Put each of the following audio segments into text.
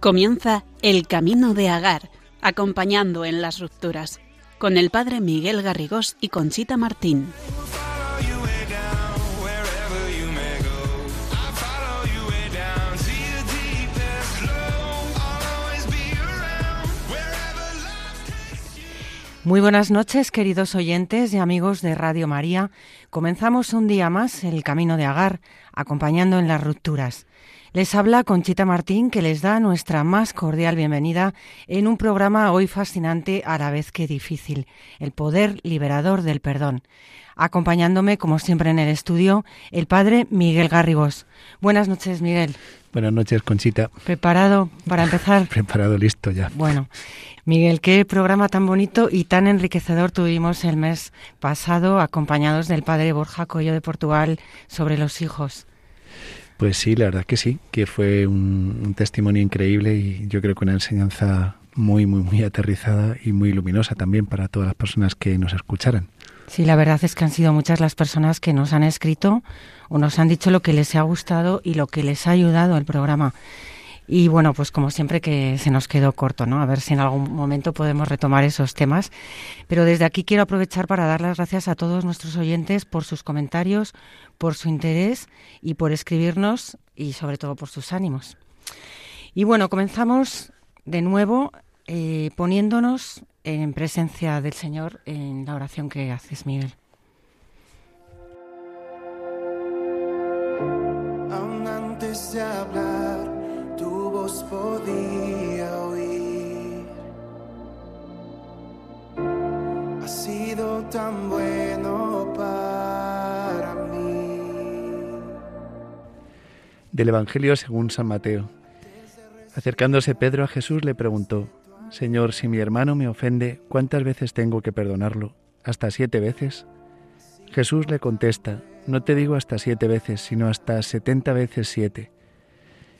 Comienza El Camino de Agar, acompañando en las rupturas, con el padre Miguel Garrigós y Conchita Martín. Muy buenas noches, queridos oyentes y amigos de Radio María. Comenzamos un día más el Camino de Agar, acompañando en las rupturas. Les habla Conchita Martín, que les da nuestra más cordial bienvenida en un programa hoy fascinante a la vez que difícil, el poder liberador del perdón. Acompañándome, como siempre en el estudio, el padre Miguel Garrigos. Buenas noches, Miguel. Buenas noches, Conchita. ¿Preparado para empezar? Preparado, listo ya. Bueno, Miguel, qué programa tan bonito y tan enriquecedor tuvimos el mes pasado, acompañados del padre Borja Coyo de Portugal, sobre los hijos. Pues sí, la verdad que sí, que fue un, testimonio increíble y yo creo que una enseñanza muy, muy, muy aterrizada y muy luminosa también para todas las personas que nos escucharan. Sí, la verdad es que han sido muchas las personas que nos han escrito o nos han dicho lo que les ha gustado y lo que les ha ayudado el programa. Y bueno, pues como siempre que se nos quedó corto, ¿no? A ver si en algún momento podemos retomar esos temas. Pero desde aquí quiero aprovechar para dar las gracias a todos nuestros oyentes por sus comentarios, por su interés y por escribirnos y sobre todo por sus ánimos. Y bueno, comenzamos de nuevo eh, poniéndonos en presencia del Señor en la oración que haces, Miguel. hablar podía oír. Ha sido tan bueno para mí. Del Evangelio según San Mateo. Acercándose Pedro a Jesús le preguntó, Señor, si mi hermano me ofende, ¿cuántas veces tengo que perdonarlo? ¿Hasta siete veces? Jesús le contesta, no te digo hasta siete veces, sino hasta setenta veces siete.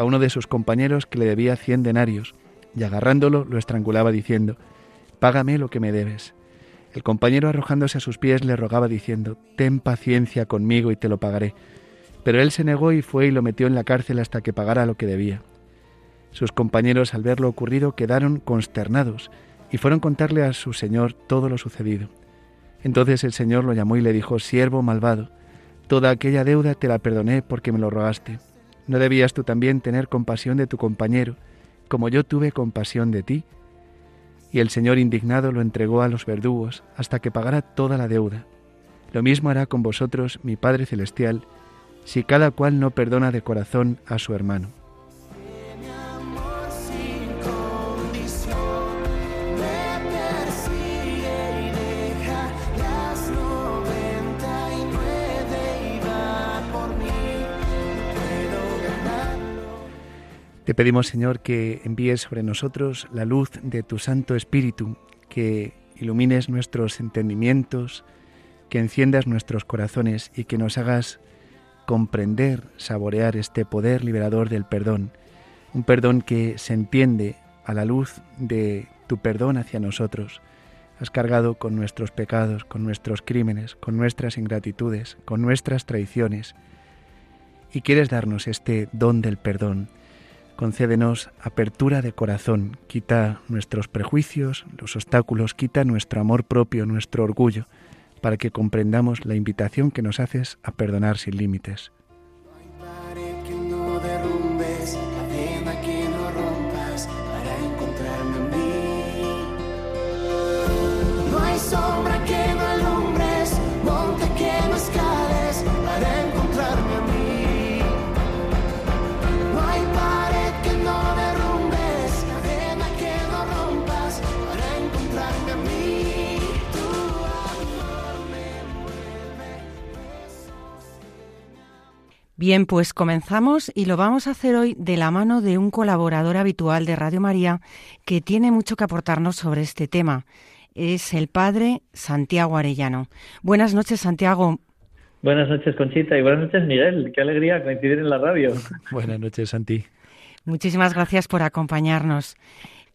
a uno de sus compañeros que le debía cien denarios, y agarrándolo lo estrangulaba diciendo, Págame lo que me debes. El compañero arrojándose a sus pies le rogaba diciendo, Ten paciencia conmigo y te lo pagaré. Pero él se negó y fue y lo metió en la cárcel hasta que pagara lo que debía. Sus compañeros al ver lo ocurrido quedaron consternados y fueron contarle a su señor todo lo sucedido. Entonces el señor lo llamó y le dijo, Siervo malvado, toda aquella deuda te la perdoné porque me lo rogaste. ¿No debías tú también tener compasión de tu compañero, como yo tuve compasión de ti? Y el Señor indignado lo entregó a los verdugos hasta que pagara toda la deuda. Lo mismo hará con vosotros mi Padre Celestial, si cada cual no perdona de corazón a su hermano. Te pedimos, Señor, que envíes sobre nosotros la luz de tu Santo Espíritu, que ilumines nuestros entendimientos, que enciendas nuestros corazones y que nos hagas comprender, saborear este poder liberador del perdón, un perdón que se entiende a la luz de tu perdón hacia nosotros. Has cargado con nuestros pecados, con nuestros crímenes, con nuestras ingratitudes, con nuestras traiciones, y quieres darnos este don del perdón Concédenos apertura de corazón, quita nuestros prejuicios, los obstáculos, quita nuestro amor propio, nuestro orgullo, para que comprendamos la invitación que nos haces a perdonar sin límites. Bien, pues comenzamos y lo vamos a hacer hoy de la mano de un colaborador habitual de Radio María que tiene mucho que aportarnos sobre este tema. Es el padre Santiago Arellano. Buenas noches, Santiago. Buenas noches, Conchita, y buenas noches, Miguel. Qué alegría coincidir en la radio. buenas noches, Santi. Muchísimas gracias por acompañarnos.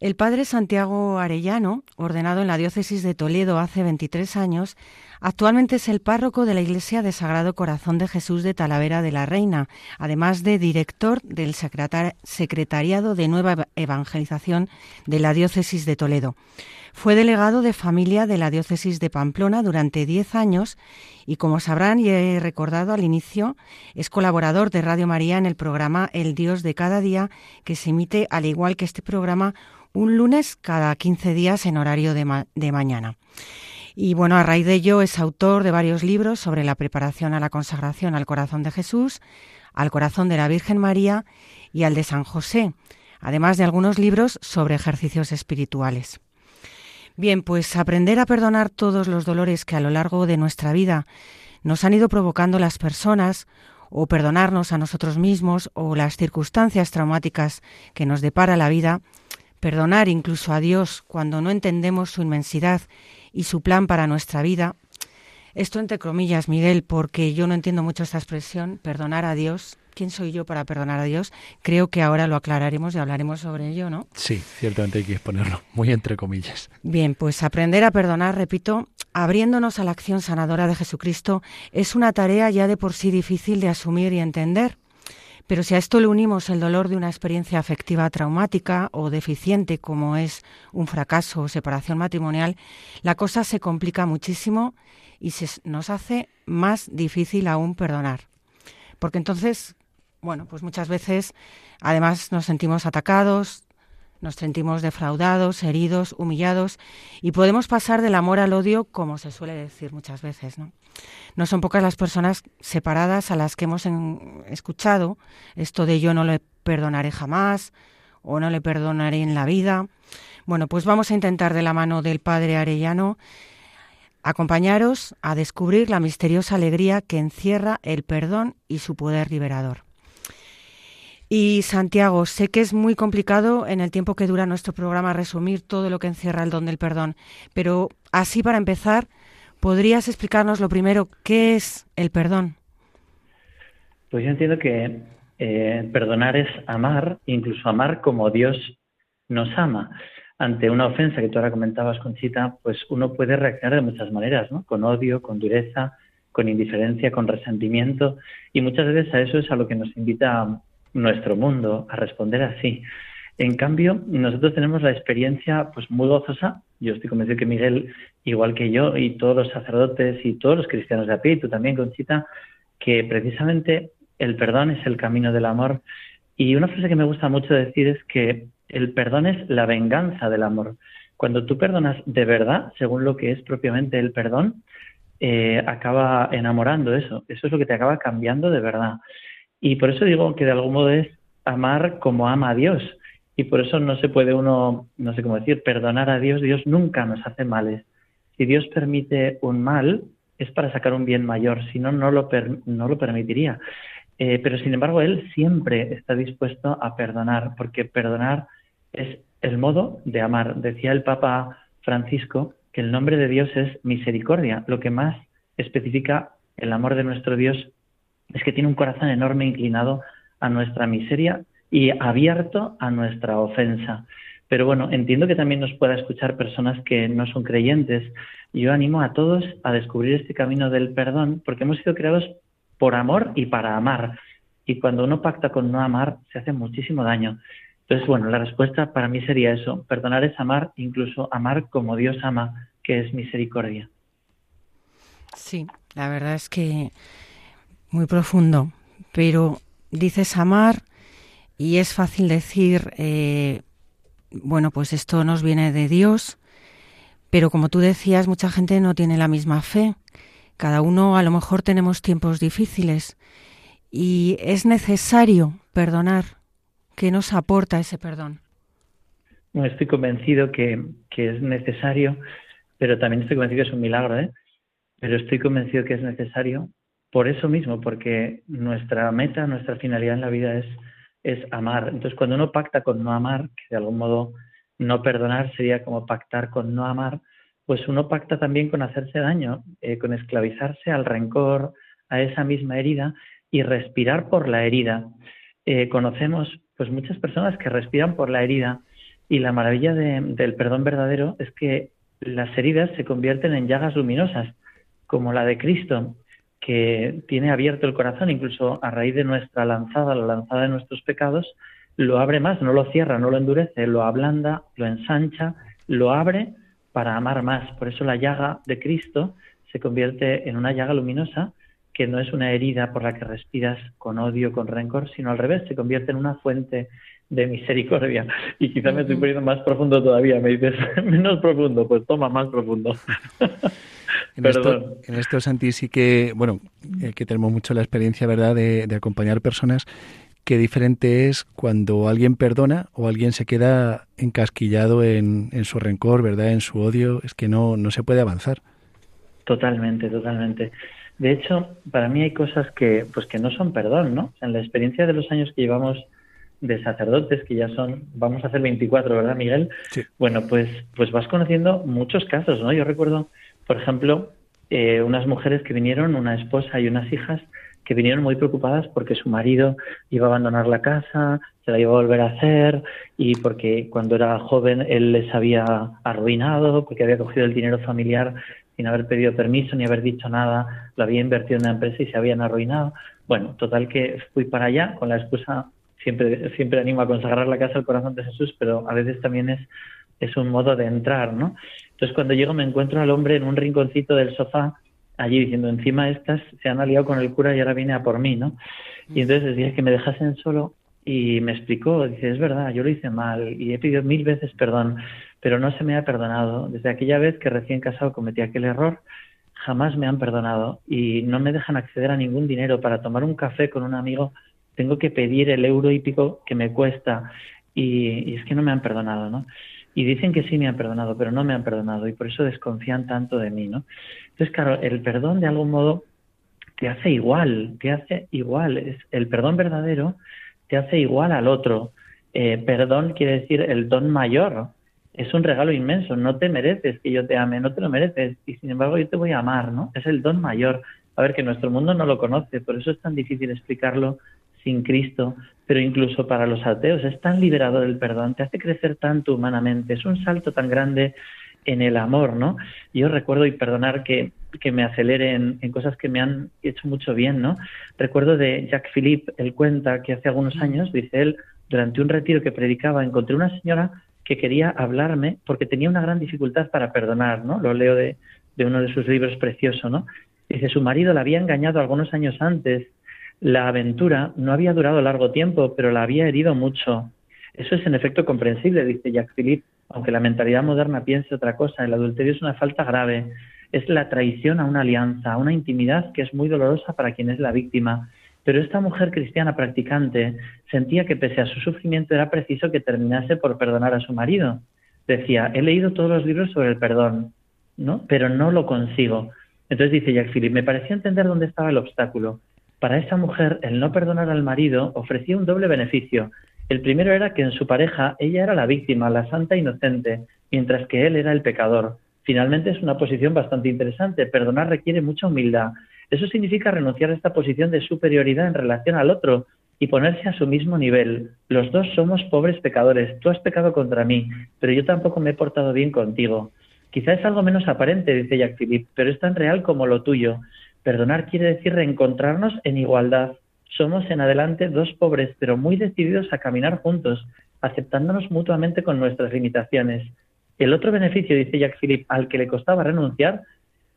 El padre Santiago Arellano, ordenado en la diócesis de Toledo hace 23 años, actualmente es el párroco de la Iglesia de Sagrado Corazón de Jesús de Talavera de la Reina, además de director del Secretariado de Nueva Evangelización de la diócesis de Toledo. Fue delegado de familia de la diócesis de Pamplona durante 10 años y, como sabrán y he recordado al inicio, es colaborador de Radio María en el programa El Dios de cada día, que se emite, al igual que este programa, un lunes cada 15 días en horario de, de mañana. Y bueno, a raíz de ello es autor de varios libros sobre la preparación a la consagración al corazón de Jesús, al corazón de la Virgen María y al de San José, además de algunos libros sobre ejercicios espirituales. Bien, pues aprender a perdonar todos los dolores que a lo largo de nuestra vida nos han ido provocando las personas, o perdonarnos a nosotros mismos, o las circunstancias traumáticas que nos depara la vida, perdonar incluso a Dios cuando no entendemos su inmensidad y su plan para nuestra vida. Esto entre comillas, Miguel, porque yo no entiendo mucho esta expresión, perdonar a Dios. ¿Quién soy yo para perdonar a Dios? Creo que ahora lo aclararemos y hablaremos sobre ello, ¿no? Sí, ciertamente hay que exponerlo, muy entre comillas. Bien, pues aprender a perdonar, repito, abriéndonos a la acción sanadora de Jesucristo, es una tarea ya de por sí difícil de asumir y entender. Pero si a esto le unimos el dolor de una experiencia afectiva traumática o deficiente, como es un fracaso o separación matrimonial, la cosa se complica muchísimo y se nos hace más difícil aún perdonar. Porque entonces, bueno, pues muchas veces además nos sentimos atacados, nos sentimos defraudados, heridos, humillados y podemos pasar del amor al odio, como se suele decir muchas veces, ¿no? No son pocas las personas separadas a las que hemos escuchado esto de yo no le perdonaré jamás o no le perdonaré en la vida. Bueno, pues vamos a intentar de la mano del Padre Arellano acompañaros a descubrir la misteriosa alegría que encierra el perdón y su poder liberador. Y Santiago, sé que es muy complicado en el tiempo que dura nuestro programa resumir todo lo que encierra el don del perdón, pero así para empezar, ¿podrías explicarnos lo primero qué es el perdón? Pues yo entiendo que eh, perdonar es amar, incluso amar como Dios nos ama. Ante una ofensa que tú ahora comentabas, Conchita, pues uno puede reaccionar de muchas maneras, ¿no? Con odio, con dureza, con indiferencia, con resentimiento, y muchas veces a eso es a lo que nos invita nuestro mundo, a responder así. En cambio, nosotros tenemos la experiencia pues muy gozosa. Yo estoy convencido que Miguel, igual que yo, y todos los sacerdotes y todos los cristianos de a pie, y tú también, Conchita, que precisamente el perdón es el camino del amor. Y una frase que me gusta mucho decir es que el perdón es la venganza del amor. Cuando tú perdonas de verdad, según lo que es propiamente el perdón, eh, acaba enamorando eso. Eso es lo que te acaba cambiando de verdad. Y por eso digo que de algún modo es amar como ama a Dios. Y por eso no se puede uno, no sé cómo decir, perdonar a Dios. Dios nunca nos hace males. Si Dios permite un mal, es para sacar un bien mayor. Si no, no lo, no lo permitiría. Eh, pero sin embargo, Él siempre está dispuesto a perdonar, porque perdonar es el modo de amar. Decía el Papa Francisco que el nombre de Dios es misericordia. Lo que más especifica el amor de nuestro Dios es que tiene un corazón enorme inclinado a nuestra miseria y abierto a nuestra ofensa. Pero bueno, entiendo que también nos pueda escuchar personas que no son creyentes. Yo animo a todos a descubrir este camino del perdón porque hemos sido creados por amor y para amar. Y cuando uno pacta con no amar, se hace muchísimo daño. Entonces, bueno, la respuesta para mí sería eso. Perdonar es amar, incluso amar como Dios ama, que es misericordia. Sí, la verdad es que muy profundo, pero dices amar y es fácil decir, eh, bueno, pues esto nos viene de Dios, pero como tú decías, mucha gente no tiene la misma fe. Cada uno a lo mejor tenemos tiempos difíciles y es necesario perdonar. ¿Qué nos aporta ese perdón? Estoy convencido que, que, es necesario, pero también estoy convencido que es un milagro, ¿eh? Pero estoy convencido que es necesario por eso mismo, porque nuestra meta, nuestra finalidad en la vida es, es amar. Entonces, cuando uno pacta con no amar, que de algún modo no perdonar sería como pactar con no amar, pues uno pacta también con hacerse daño, eh, con esclavizarse al rencor, a esa misma herida y respirar por la herida. Eh, conocemos pues muchas personas que respiran por la herida y la maravilla del perdón verdadero es que las heridas se convierten en llagas luminosas, como la de Cristo, que tiene abierto el corazón, incluso a raíz de nuestra lanzada, la lanzada de nuestros pecados, lo abre más, no lo cierra, no lo endurece, lo ablanda, lo ensancha, lo abre para amar más. Por eso la llaga de Cristo se convierte en una llaga luminosa que no es una herida por la que respiras con odio, con rencor, sino al revés, se convierte en una fuente de misericordia. Y quizá me estoy poniendo más profundo todavía. Me dices, menos profundo, pues toma más profundo. en, esto, en esto, Santi, sí que, bueno, eh, que tenemos mucho la experiencia, ¿verdad?, de, acompañar personas. Qué diferente es cuando alguien perdona o alguien se queda encasquillado en, en su rencor, ¿verdad?, en su odio. Es que no, no se puede avanzar. Totalmente, totalmente. De hecho, para mí hay cosas que, pues que no son perdón, ¿no? En la experiencia de los años que llevamos de sacerdotes, que ya son, vamos a hacer 24, ¿verdad, Miguel? Sí. Bueno, pues, pues vas conociendo muchos casos, ¿no? Yo recuerdo, por ejemplo, eh, unas mujeres que vinieron, una esposa y unas hijas, que vinieron muy preocupadas porque su marido iba a abandonar la casa, se la iba a volver a hacer y porque cuando era joven él les había arruinado, porque había cogido el dinero familiar sin haber pedido permiso ni haber dicho nada, lo había invertido en una empresa y se habían arruinado. Bueno, total que fui para allá con la excusa, siempre, siempre animo a consagrar la casa al corazón de Jesús, pero a veces también es, es un modo de entrar, ¿no? Entonces cuando llego me encuentro al hombre en un rinconcito del sofá, allí diciendo, encima estas se han aliado con el cura y ahora viene a por mí, ¿no? Y entonces decía que me dejasen solo y me explicó, dice, es verdad, yo lo hice mal y he pedido mil veces perdón, pero no se me ha perdonado. Desde aquella vez que recién casado cometí aquel error, jamás me han perdonado y no me dejan acceder a ningún dinero para tomar un café con un amigo. Tengo que pedir el euro y pico que me cuesta y, es que no me han perdonado, ¿no? Y dicen que sí me han perdonado, pero no me han perdonado y por eso desconfían tanto de mí, ¿no? Entonces, claro, el perdón de algún modo te hace igual, te hace igual. Es, el perdón verdadero te hace igual al otro. Eh, perdón quiere decir el don mayor, es un regalo inmenso, no te mereces que yo te ame, no te lo mereces, y sin embargo yo te voy a amar, ¿no? Es el don mayor. A ver, que nuestro mundo no lo conoce, por eso es tan difícil explicarlo sin Cristo, pero incluso para los ateos es tan liberador el perdón, te hace crecer tanto humanamente, es un salto tan grande en el amor, ¿no? Yo recuerdo, y perdonar que, que me acelere en, en, cosas que me han hecho mucho bien, ¿no? Recuerdo de Jacques Philippe, él cuenta que hace algunos años, dice él, durante un retiro que predicaba, encontré una señora que quería hablarme porque tenía una gran dificultad para perdonar, ¿no? Lo leo de, de uno de sus libros precioso, ¿no? Dice, su marido la había engañado algunos años antes. La aventura no había durado largo tiempo, pero la había herido mucho. Eso es en efecto comprensible, dice Jacques Philippe, aunque la mentalidad moderna piense otra cosa. El adulterio es una falta grave. Es la traición a una alianza, a una intimidad que es muy dolorosa para quien es la víctima. Pero esta mujer cristiana practicante sentía que pese a su sufrimiento era preciso que terminase por perdonar a su marido. Decía, he leído todos los libros sobre el perdón, ¿no? Pero no lo consigo. Entonces dice Jack Philip, me parecía entender dónde estaba el obstáculo. Para esta mujer, el no perdonar al marido ofrecía un doble beneficio. El primero era que en su pareja ella era la víctima, la santa inocente, mientras que él era el pecador. Finalmente es una posición bastante interesante. Perdonar requiere mucha humildad eso significa renunciar a esta posición de superioridad en relación al otro y ponerse a su mismo nivel. Los dos somos pobres pecadores. Tú has pecado contra mí, pero yo tampoco me he portado bien contigo. Quizá es algo menos aparente, dice Jacques Philippe, pero es tan real como lo tuyo. Perdonar quiere decir reencontrarnos en igualdad. Somos en adelante dos pobres, pero muy decididos a caminar juntos, aceptándonos mutuamente con nuestras limitaciones. El otro beneficio, dice Jacques Philippe, al que le costaba renunciar,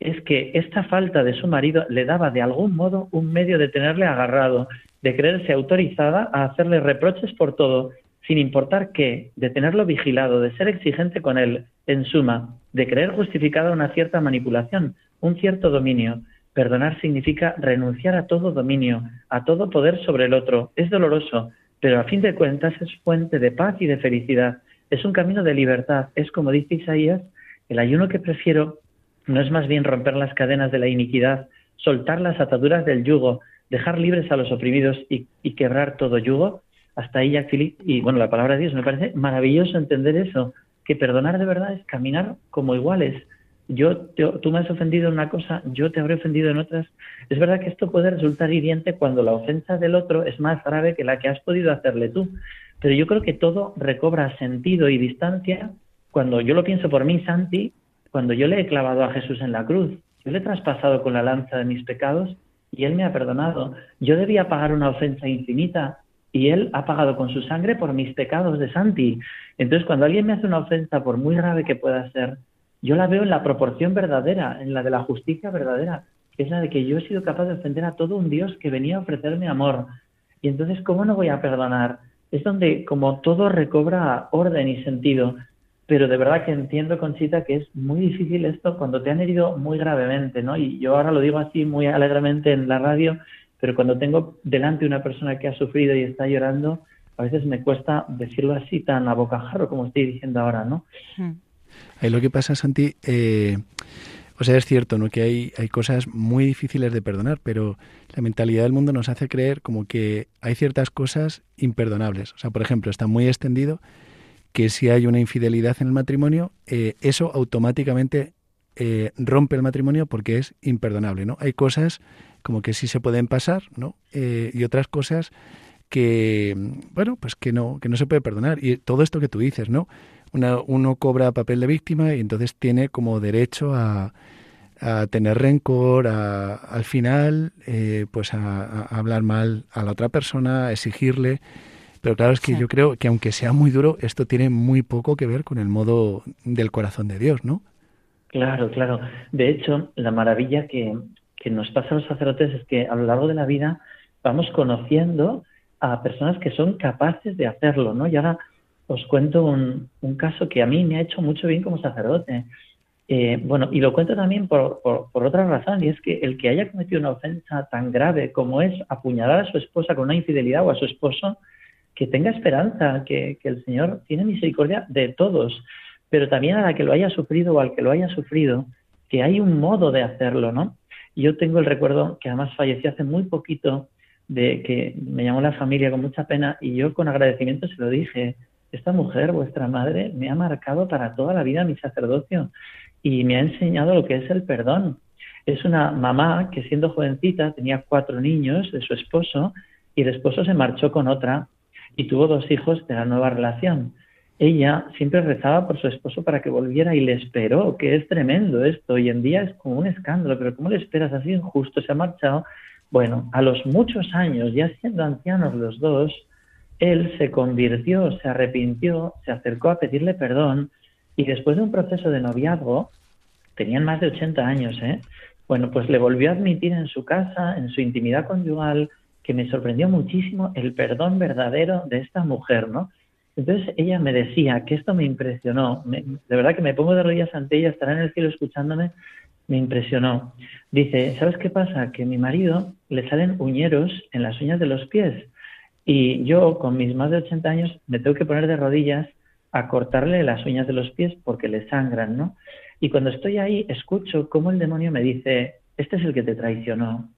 es que esta falta de su marido le daba de algún modo un medio de tenerle agarrado, de creerse autorizada a hacerle reproches por todo, sin importar qué, de tenerlo vigilado, de ser exigente con él, en suma, de creer justificada una cierta manipulación, un cierto dominio. Perdonar significa renunciar a todo dominio, a todo poder sobre el otro. Es doloroso, pero a fin de cuentas es fuente de paz y de felicidad. Es un camino de libertad. Es como dice Isaías, el ayuno que prefiero no es más bien romper las cadenas de la iniquidad soltar las ataduras del yugo, dejar libres a los oprimidos y, quebrar todo yugo, hasta ahí Jack y bueno, la palabra de Dios, me parece maravilloso entender eso, que perdonar de verdad es caminar como iguales. Yo tú me has ofendido en una cosa, yo te habré ofendido en otras. Es verdad que esto puede resultar hiriente cuando la ofensa del otro es más grave que la que has podido hacerle tú. Pero yo creo que todo recobra sentido y distancia cuando yo lo pienso por mí, Santi, cuando yo le he clavado a Jesús en la cruz. Yo le he traspasado con la lanza de mis pecados y Él me ha perdonado. Yo debía pagar una ofensa infinita y Él ha pagado con su sangre por mis pecados de Santi. Entonces, cuando alguien me hace una ofensa, por muy grave que pueda ser, yo la veo en la proporción verdadera, en la de la justicia verdadera, que es la de que yo he sido capaz de ofender a todo un Dios que venía a ofrecerme amor. Y entonces, ¿cómo no voy a perdonar? Es donde como todo recobra orden y sentido pero de verdad que entiendo, Conchita, que es muy difícil esto cuando te han herido muy gravemente, ¿no? Y yo ahora lo digo así muy alegremente en la radio, pero cuando tengo delante una persona que ha sufrido y está llorando, a veces me cuesta decirlo así tan a bocajarro como estoy diciendo ahora, ¿no? Hmm. Ahí lo que pasa, Santi, eh, o sea, es cierto, ¿no? Que hay, hay cosas muy difíciles de perdonar, pero la mentalidad del mundo nos hace creer como que hay ciertas cosas imperdonables. O sea, por ejemplo, está muy extendido que si hay una infidelidad en el matrimonio, eh, eso automáticamente eh, rompe el matrimonio porque es imperdonable, ¿no? Hay cosas como que sí se pueden pasar, ¿no? Eh, y otras cosas que, bueno, pues que no, que no se puede perdonar. Y todo esto que tú dices, ¿no? Uno cobra papel de víctima y entonces tiene como derecho a, a tener rencor, a, al final, pues a, a, hablar mal a la otra persona, a exigirle. Pero claro, es que yo creo que aunque sea muy duro, esto tiene muy poco que ver con el modo del corazón de Dios, ¿no? Claro, claro. De hecho, la maravilla que, que nos pasa a los sacerdotes es que a lo largo de la vida vamos conociendo a personas que son capaces de hacerlo, ¿no? Y ahora os cuento un, un caso que a mí me ha hecho mucho bien como sacerdote. Eh, bueno, y lo cuento también por, por, por, otra razón, y es que el que haya cometido una ofensa tan grave como es apuñalar a su esposa con una infidelidad o a su esposo, que tenga esperanza, que, el Señor tiene misericordia de todos, pero también a la que lo haya sufrido o al que lo haya sufrido, que hay un modo de hacerlo, ¿no? Yo tengo el recuerdo que además falleció hace muy poquito, de que me llamó la familia con mucha pena y yo con agradecimiento se lo dije, esta mujer, vuestra madre, me ha marcado para toda la vida mi sacerdocio y me ha enseñado lo que es el perdón. Es una mamá que siendo jovencita tenía cuatro niños de su esposo y el esposo se marchó con otra y tuvo dos hijos de la nueva relación. Ella siempre rezaba por su esposo para que volviera y le esperó, que es tremendo esto. Hoy en día es como un escándalo, pero ¿cómo le esperas así injusto? Se ha marchado. Bueno, a los muchos años, ya siendo ancianos los dos, él se convirtió, se arrepintió, se acercó a pedirle perdón y después de un proceso de noviazgo, tenían más de 80 años, ¿eh? Bueno, pues le volvió a admitir en su casa, en su intimidad conyugal, que me sorprendió muchísimo el perdón verdadero de esta mujer, ¿no? Entonces ella me decía que esto me impresionó, de verdad que me pongo de rodillas ante ella, estará en el cielo escuchándome, me impresionó. Dice, ¿sabes qué pasa? Que a mi marido le salen uñeros en las uñas de los pies y yo con mis más de 80 años me tengo que poner de rodillas a cortarle las uñas de los pies porque le sangran, ¿no? Y cuando estoy ahí escucho cómo el demonio me dice, este es el que te traicionó,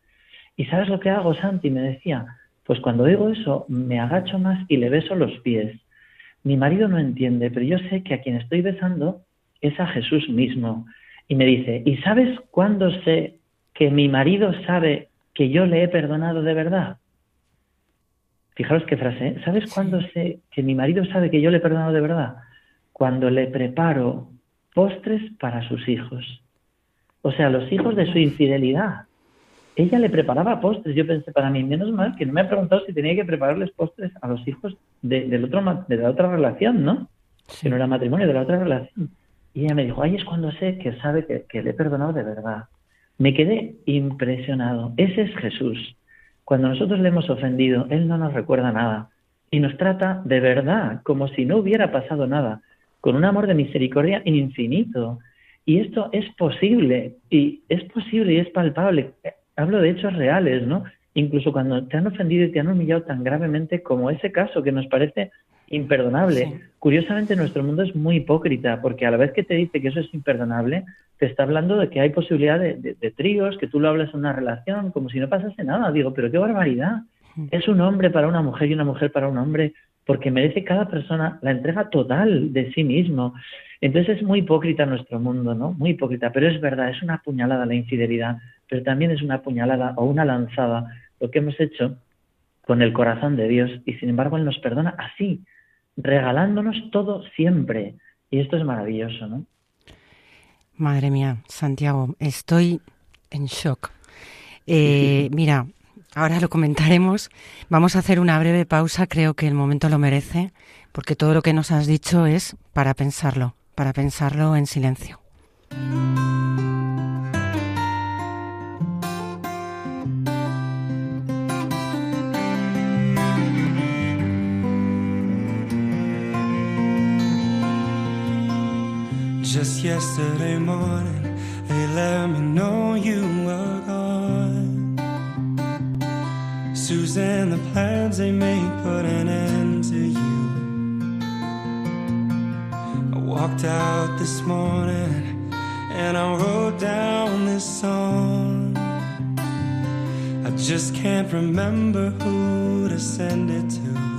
¿Y sabes lo que hago, Santi? Me decía, pues cuando digo eso, me agacho más y le beso los pies. Mi marido no entiende, pero yo sé que a quien estoy besando es a Jesús mismo. Y me dice, ¿y sabes cuándo sé que mi marido sabe que yo le he perdonado de verdad? Fijaros qué frase, ¿eh? ¿sabes cuándo sé que mi marido sabe que yo le he perdonado de verdad? Cuando le preparo postres para sus hijos. O sea, los hijos de su infidelidad ella le preparaba postres. Yo pensé, para mí, menos mal que no me ha preguntado si tenía que prepararles postres a los hijos de, del otro, de la otra relación, ¿no? Que no era matrimonio, de la otra relación. Y ella me dijo, ahí es cuando sé que sabe que, que le he perdonado de verdad. Me quedé impresionado. Ese es Jesús. Cuando nosotros le hemos ofendido, Él no nos recuerda nada y nos trata de verdad, como si no hubiera pasado nada, con un amor de misericordia infinito. Y esto es posible, y es posible y es palpable hablo de hechos reales, ¿no? Incluso cuando te han ofendido y te han humillado tan gravemente como ese caso que nos parece imperdonable. Curiosamente, nuestro mundo es muy hipócrita, porque a la vez que te dice que eso es imperdonable, te está hablando de que hay posibilidad de, tríos, que tú lo hablas en una relación, como si no pasase nada. Digo, pero qué barbaridad. Mm. Es un hombre para una mujer y una mujer para un hombre, porque merece cada persona la entrega total de sí mismo. Entonces es muy hipócrita nuestro mundo, ¿no? Muy hipócrita, pero es verdad, es una puñalada la infidelidad, pero también es una puñalada o una lanzada lo que hemos hecho con el corazón de Dios y sin embargo Él nos perdona así, regalándonos todo siempre. Y esto es maravilloso, ¿no? Madre mía, Santiago, estoy en shock. Eh, mira, ahora lo comentaremos. Vamos a hacer una breve pausa, creo que el momento lo merece, porque todo lo que nos has dicho es para pensarlo, para pensarlo en silencio. Just yesterday morning, they let me know you were gone. Susan, the plans they made put an end to you. I walked out this morning and I wrote down this song. I just can't remember who to send it to.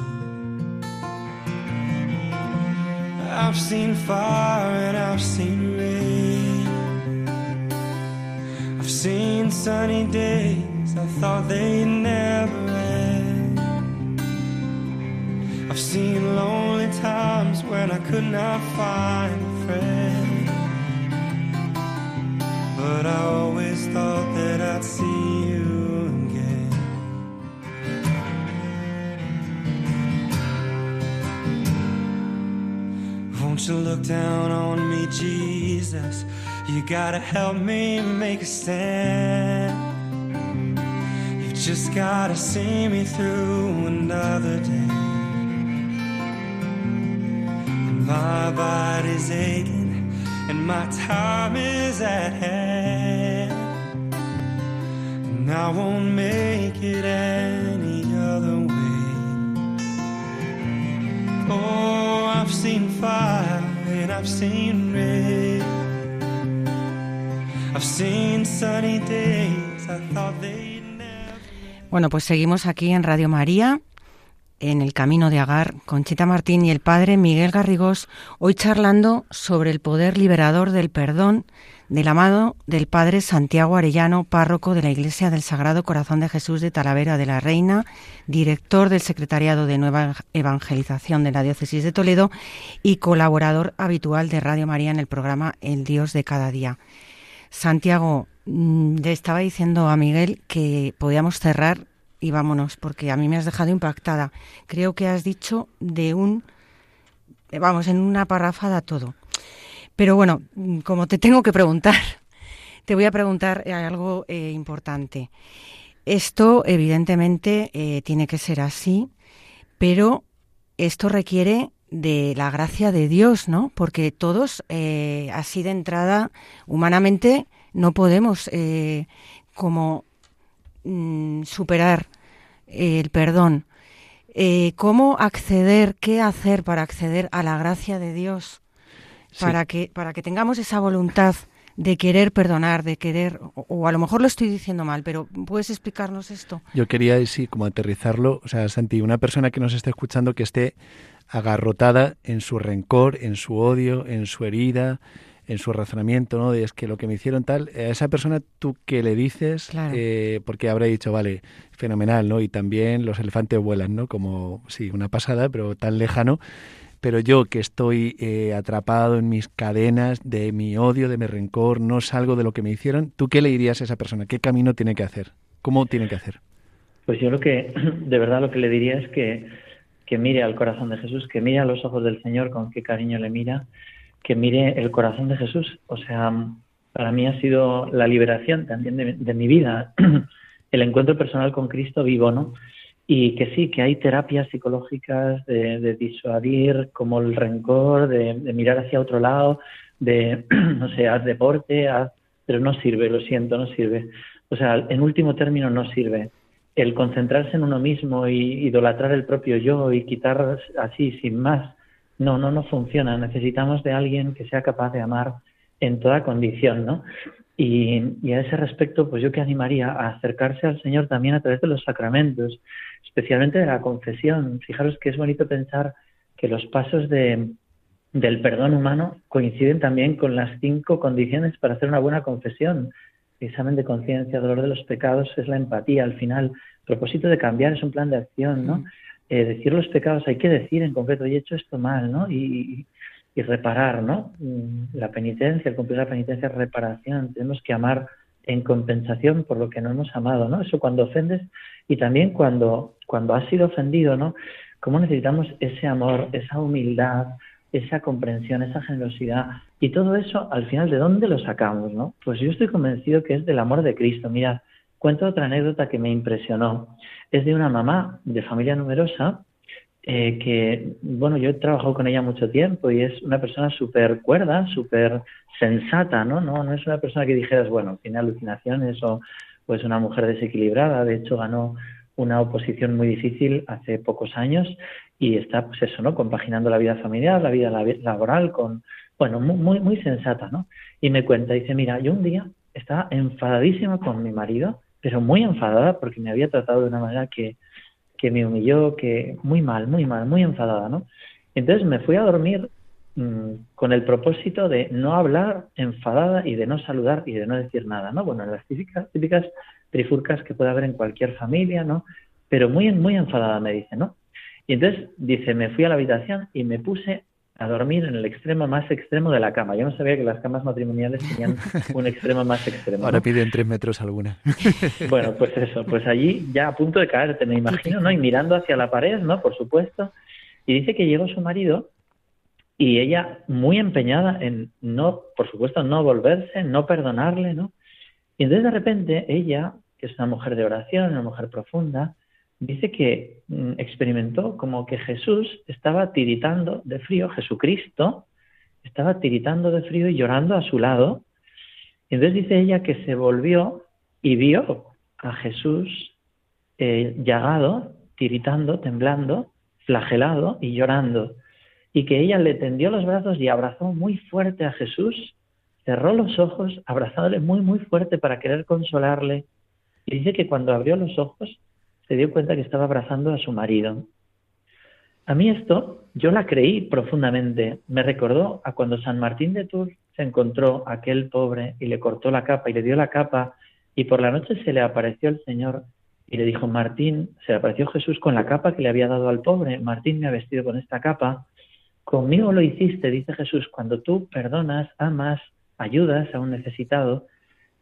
I've seen fire and I've seen rain. I've seen sunny days I thought they'd never end. I've seen lonely times when I could not find a friend. But I always thought that I'd see Won't you look down on me, Jesus? You gotta help me make a stand. You just gotta see me through another day. And my body's aching, and my time is at hand. And I won't make it any other way. Oh, I've seen fire I've seen rain. I've seen sunny days I thought they'd never... Bueno, pues seguimos aquí en Radio María en el Camino de Agar, con Chita Martín y el padre Miguel Garrigós, hoy charlando sobre el poder liberador del perdón del amado del Padre Santiago Arellano, párroco de la Iglesia del Sagrado Corazón de Jesús de Talavera de la Reina, director del Secretariado de Nueva Evangelización de la Diócesis de Toledo y colaborador habitual de Radio María en el programa El Dios de cada día. Santiago, mm, le estaba diciendo a Miguel que podíamos cerrar y vámonos, porque a mí me has dejado impactada. Creo que has dicho de un, vamos, en una parrafada todo. Pero bueno, como te tengo que preguntar, te voy a preguntar eh, algo eh, importante. Esto evidentemente eh, tiene que ser así, pero esto requiere de la gracia de Dios, ¿no? Porque todos, así de entrada, humanamente, no podemos como mm, superar el perdón. ¿Cómo acceder, qué hacer para acceder a la gracia de Dios? para, que, para que tengamos esa voluntad de querer perdonar, de querer, o, a lo mejor lo estoy diciendo mal, pero ¿puedes explicarnos esto? Yo quería, sí, como aterrizarlo, o sea, Santi, una persona que nos esté escuchando que esté agarrotada en su rencor, en su odio, en su herida, en su razonamiento, ¿no? De es que lo que me hicieron tal, a esa persona tú qué le dices, eh, porque habrá dicho, vale, fenomenal, ¿no? Y también los elefantes vuelan, ¿no? Como, sí, una pasada, pero tan lejano pero yo que estoy eh, atrapado en mis cadenas de mi odio, de mi rencor, no salgo de lo que me hicieron, ¿tú qué le dirías a esa persona? ¿Qué camino tiene que hacer? ¿Cómo tiene que hacer? Pues yo lo que, de verdad lo que le diría es que, que mire al corazón de Jesús, que mire a los ojos del Señor con qué cariño le mira, que mire el corazón de Jesús. O sea, para mí ha sido la liberación también de, de mi vida, el encuentro personal con Cristo vivo, ¿no? y que sí, que hay terapias psicológicas de, disuadir como el rencor, de, mirar hacia otro lado, de, no sé, haz deporte, haz, pero no sirve, lo siento, no sirve. O sea, en último término no sirve. el concentrarse en uno mismo y idolatrar el propio yo y quitar así sin más, no, no, no funciona. Necesitamos de alguien que sea capaz de amar en toda condición, ¿no? Y, a ese respecto, pues yo que animaría a acercarse al Señor también a través de los sacramentos, especialmente de la confesión. Fijaros que es bonito pensar que los pasos de, del perdón humano coinciden también con las cinco condiciones para hacer una buena confesión. Examen de conciencia, dolor de los pecados es la empatía al final. Propósito de cambiar es un plan de acción, ¿no? Eh, decir los pecados hay que decir en concreto, he hecho esto mal, ¿no? Y, y reparar, ¿no? Mm, la penitencia, el cumplir la penitencia es reparación. Tenemos que amar en compensación por lo que no hemos amado, ¿no? Eso cuando ofendes y también cuando, cuando has sido ofendido, ¿no? ¿Cómo necesitamos ese amor, esa humildad, esa comprensión, esa generosidad? Y todo eso, al final, ¿de dónde lo sacamos, no? Pues yo estoy convencido que es del amor de Cristo. Mira, cuento otra anécdota que me impresionó. Es de una mamá de familia numerosa eh, que, bueno, yo he trabajado con ella mucho tiempo y es una persona súper cuerda, súper sensata, ¿no? ¿no? No es una persona que dijeras, bueno, tiene alucinaciones o pues una mujer desequilibrada. De hecho, ganó una oposición muy difícil hace pocos años y está, pues eso, ¿no? Compaginando la vida familiar, la vida laboral con, bueno, muy, muy sensata, ¿no? Y me cuenta, dice, mira, yo un día estaba enfadadísima con mi marido, pero muy enfadada porque me había tratado de una manera que, que me humilló, que muy mal, muy mal, muy enfadada, ¿no? Entonces me fui a dormir mmm, con el propósito de no hablar enfadada y de no saludar y de no decir nada, ¿no? Bueno, las típicas, típicas trifurcas que puede haber en cualquier familia, ¿no? Pero muy, muy enfadada me dice, ¿no? Y entonces dice, me fui a la habitación y me puse a dormir en el extremo más extremo de la cama. Yo no sabía que las camas matrimoniales tenían un extremo más extremo. Ahora ¿no? piden tres metros alguna. Bueno, pues eso, pues allí ya a punto de caerte, me imagino, ¿no? Y mirando hacia la pared, ¿no? Por supuesto. Y dice que llegó su marido y ella muy empeñada en no, por supuesto, no volverse, no perdonarle, ¿no? Y entonces de repente ella, que es una mujer de oración, una mujer profunda, dice que mm, experimentó como que Jesús estaba tiritando de frío, Jesucristo estaba tiritando de frío y llorando a su lado. Y entonces dice ella que se volvió y vio a Jesús eh, llagado, tiritando, temblando, flagelado y llorando. Y que ella le tendió los brazos y abrazó muy fuerte a Jesús, cerró los ojos, abrazándole muy, muy fuerte para querer consolarle. Y dice que cuando abrió los ojos, se dio cuenta que estaba abrazando a su marido. A mí esto, yo la creí profundamente. Me recordó a cuando San Martín de Tours se encontró a aquel pobre y le cortó la capa y le dio la capa y por la noche se le apareció el Señor y le dijo, Martín, se le apareció Jesús con la capa que le había dado al pobre. Martín me ha vestido con esta capa. Conmigo lo hiciste, dice Jesús, cuando tú perdonas, amas, ayudas a un necesitado,